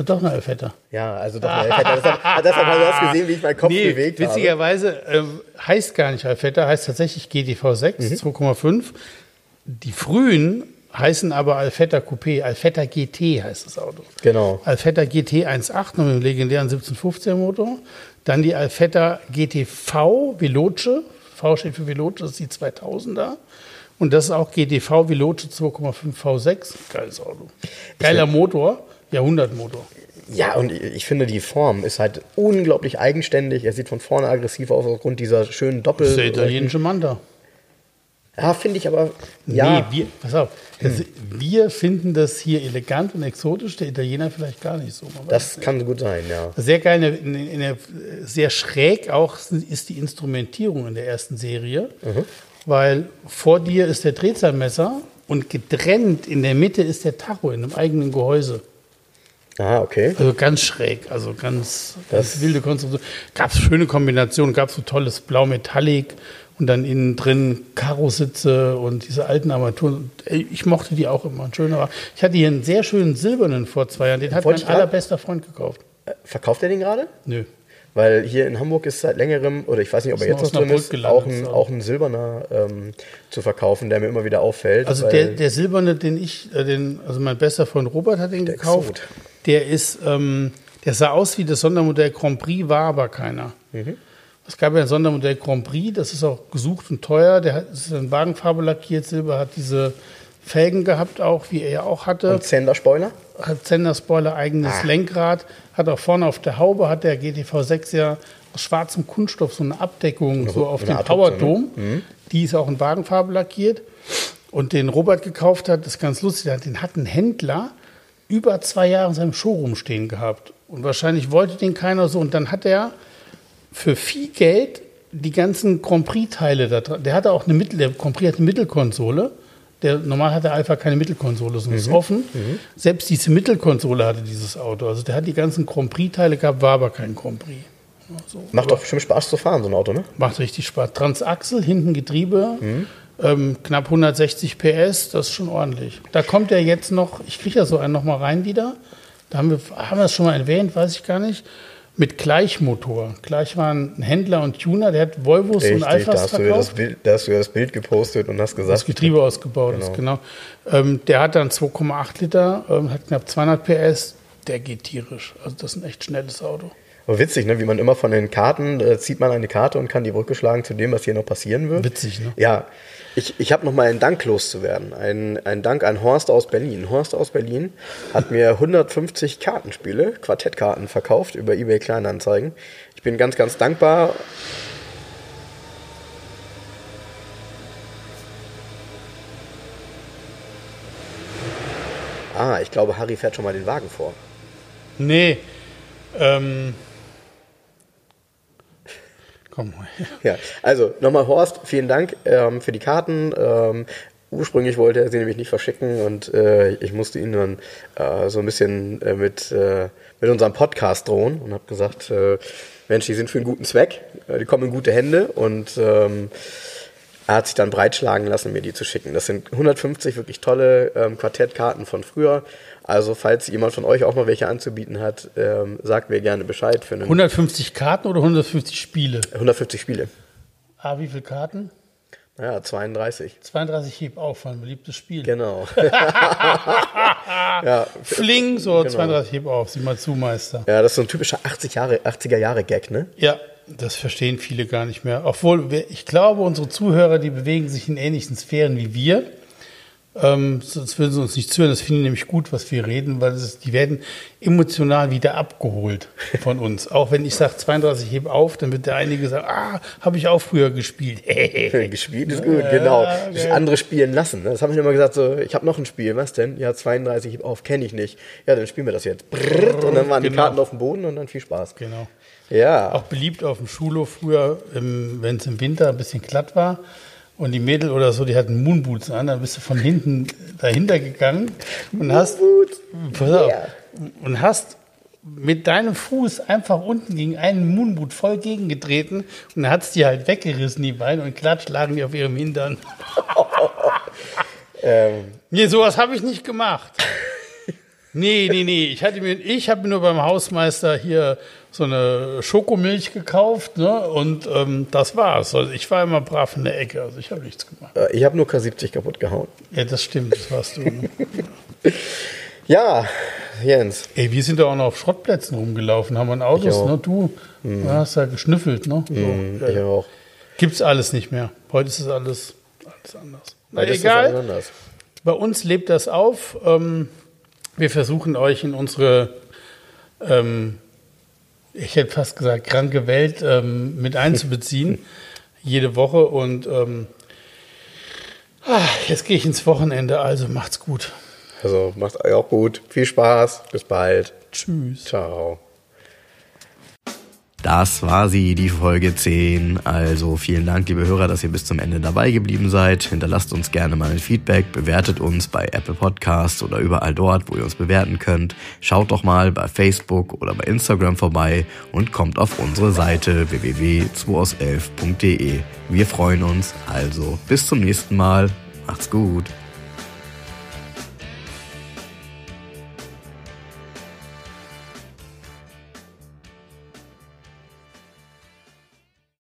Doch eine Alfetta. Ja, also doch, deshalb, deshalb hast du das gesehen, wie ich meinen Kopf Nee, bewegt habe. witzigerweise ähm, heißt gar nicht Alfetta, heißt tatsächlich GTV 6, Mhm. 2,5. Die frühen heißen aber Alfetta Coupé, Alfetta GT heißt das Auto. Genau. Alfetta GT 1.8 noch mit dem legendären 1715 Motor. Dann die Alfetta GTV Veloce. V steht für Veloce, das ist die 2000er. Und das ist auch GTV Veloce 2,5 V6. Geiles Auto. Geiler Motor, Jahrhundertmotor. Ja, und ich finde, die Form ist halt unglaublich eigenständig. Er sieht von vorne aggressiv aus, aufgrund dieser schönen Doppel. Das ist der italienische Manta. Ja, finde ich aber. Ja, Nee, wir, pass auf. Das, wir finden das hier elegant und exotisch, der Italiener vielleicht gar nicht so. Das kann gut sein, ja. Sehr geil, in, in, in der, sehr schräg auch ist die Instrumentierung in der ersten Serie, weil vor dir ist der Drehzahlmesser und getrennt in der Mitte ist der Tacho in einem eigenen Gehäuse. Ah, okay. Also ganz schräg, also ganz, ganz Das- wilde Konstruktion. Gab es schöne Kombinationen, gab es so tolles Blau-Metallic und dann innen drin Karositze und diese alten Armaturen. Ich mochte die auch immer. Ein schöner. Ich hatte hier einen sehr schönen silbernen vor zwei Jahren. Den hat mein ich grad- allerbester Freund gekauft. Äh, Verkauft er den gerade? Nö. Weil hier in Hamburg ist seit längerem, oder ich weiß nicht, ob er jetzt noch drin ist, auch ein, auch ein silberner ähm, zu verkaufen, der mir immer wieder auffällt. Also der, der silberne, den ich, äh, den, also mein bester Freund Robert hat den gekauft. Exot. Der ist, ähm, der sah aus wie das Sondermodell Grand Prix, war aber keiner. Mhm. Es gab ja ein Sondermodell Grand Prix, das ist auch gesucht und teuer. Der hat, ist in Wagenfarbe lackiert, Silber hat diese Felgen gehabt, auch wie er auch hatte. Und Zender-Spoiler? Hat Zender-Spoiler, eigenes Ah. Lenkrad, hat auch vorne auf der Haube, hat der GTV 6 ja aus schwarzem Kunststoff so eine Abdeckung so auf eine dem Art Hupe, ne? Powerdom. Die ist auch in Wagenfarbe lackiert. Und den Robert gekauft hat, das ist ganz lustig, den hat ein Händler über zwei Jahre in seinem Showroom stehen gehabt. Und wahrscheinlich wollte den keiner so. Und dann hat er für viel Geld die ganzen Grand Prix-Teile da dran. Der hatte auch eine Mittel, der Grand Prix hat eine Mittelkonsole. Der, normal hat der Alpha keine Mittelkonsole, sondern ist offen. Selbst diese Mittelkonsole hatte dieses Auto. Also der hat die ganzen Grand Prix-Teile gehabt, war aber kein Grand Prix. Ja, so. Macht doch bestimmt Spaß zu fahren, so ein Auto, ne? Macht richtig Spaß. Transachsel, hinten Getriebe, ähm, knapp 160 PS, das ist schon ordentlich. Da kommt ja jetzt noch, ich kriege ja so einen nochmal rein wieder. Da haben wir, haben wir es schon mal erwähnt, weiß ich gar nicht. Mit Gleichmotor. Gleich war ein Händler und Tuner, der hat Volvos und Richtig, da Alphas hast, du ja das verkauft. Bild, da hast du ja das Bild gepostet und hast Das gesagt, Getriebe ausgebaut ist, genau. Ähm, der hat dann 2,8 Liter, ähm, hat knapp 200 PS. Der geht tierisch. Also das ist ein echt schnelles Auto. Aber witzig, ne? wie man immer von den Karten, äh, zieht man eine Karte und kann die Brücke schlagen zu dem, was hier noch passieren wird. Witzig, ne? Ja, ich, ich habe noch mal einen Dank loszuwerden. Ein, ein Dank an Horst aus Berlin. Horst aus Berlin hat mir 150 Kartenspiele, Quartettkarten verkauft über eBay Kleinanzeigen. Ich bin ganz, ganz dankbar. Ah, ich glaube, Harry fährt schon mal den Wagen vor. Nee. Ähm, komm. Ja, also nochmal Horst, vielen Dank ähm, für die Karten. Ähm, ursprünglich wollte er sie nämlich nicht verschicken und äh, ich musste ihn dann äh, so ein bisschen äh, mit, äh, mit unserem Podcast drohen und habe gesagt, äh, Mensch, die sind für einen guten Zweck, äh, die kommen in gute Hände und ähm, er hat sich dann breitschlagen lassen, mir die zu schicken. Das sind 150 wirklich tolle ähm, Quartettkarten von früher. Also falls jemand von euch auch mal welche anzubieten hat, ähm, sagt mir gerne Bescheid für einen 150 Karten oder 150 Spiele? 150 Spiele. Ah, wie viele Karten? Ja, 32. 32 Heb auf, war ein beliebtes Spiel. Genau. [LAUGHS] ja, Fling, so 32 Heb auf, sieh mal zu, Meister. ja, das ist so ein typischer 80 Jahre, 80er Jahre Gag, ne? Ja, das verstehen viele gar nicht mehr. Obwohl, ich glaube, unsere Zuhörer, die bewegen sich in ähnlichen Sphären wie wir. Ähm, sonst würden sie uns nicht zuhören. Das finden die nämlich gut, was wir reden, weil es ist, die werden emotional wieder abgeholt von uns. Auch wenn ich sage 32 heb auf, dann wird der einige sagen, ah, habe ich auch früher gespielt. [LAUGHS] Gespielt ist gut, genau. geil. Andere spielen lassen. ne? Das haben wir immer gesagt, so, ich habe noch ein Spiel, was denn? Ja, 32 heb auf, kenne ich nicht. Ja, dann spielen wir das jetzt. Und dann waren die Genau. Karten auf dem Boden und dann viel Spaß. genau. Ja. Auch beliebt auf dem Schulhof früher, wenn es im Winter ein bisschen glatt war und die Mädel oder so, die hatten Moonboots an, dann bist du von hinten dahinter gegangen und hast, pass auf, Yeah. und hast mit deinem Fuß einfach unten gegen einen Moonboot voll gegengetreten und hat es die halt weggerissen, die Beine, und klatsch lagen die auf ihrem Hintern. [LAUGHS] Ähm, Nee, sowas habe ich nicht gemacht. Nee, nee, nee. Ich, hatte mir, ich habe mir nur beim Hausmeister hier so eine Schokomilch gekauft ne? und ähm, das war's. Also ich war immer brav in der Ecke, also ich habe nichts gemacht. äh, ich habe nur K70 kaputt gehauen. Ja, das stimmt, das warst du. Ne? [LAUGHS] Ja, Jens. Ey, wir sind da auch noch auf Schrottplätzen rumgelaufen, haben an Autos, ne? Du hast ja geschnüffelt, ne? So, Hm, ja, Ich auch. Gibt's alles nicht mehr. Heute ist es alles, alles anders. Na, ist egal. Bei uns lebt das auf. Ähm, wir versuchen euch in unsere, ähm, ich hätte fast gesagt, kranke Welt ähm, mit einzubeziehen. [LAUGHS] jede Woche. Und ähm, ah, jetzt gehe ich ins Wochenende, also macht's gut. Also macht euch auch gut. Viel Spaß. Bis bald. Tschüss. Ciao. Das war sie, die Folge 10. Also vielen Dank, liebe Hörer, dass ihr bis zum Ende dabei geblieben seid. Hinterlasst uns gerne mal ein Feedback, bewertet uns bei Apple Podcasts oder überall dort, wo ihr uns bewerten könnt. Schaut doch mal bei Facebook oder bei Instagram vorbei und kommt auf unsere Seite www.2aus11.de. Wir freuen uns. Also bis zum nächsten Mal. Macht's gut.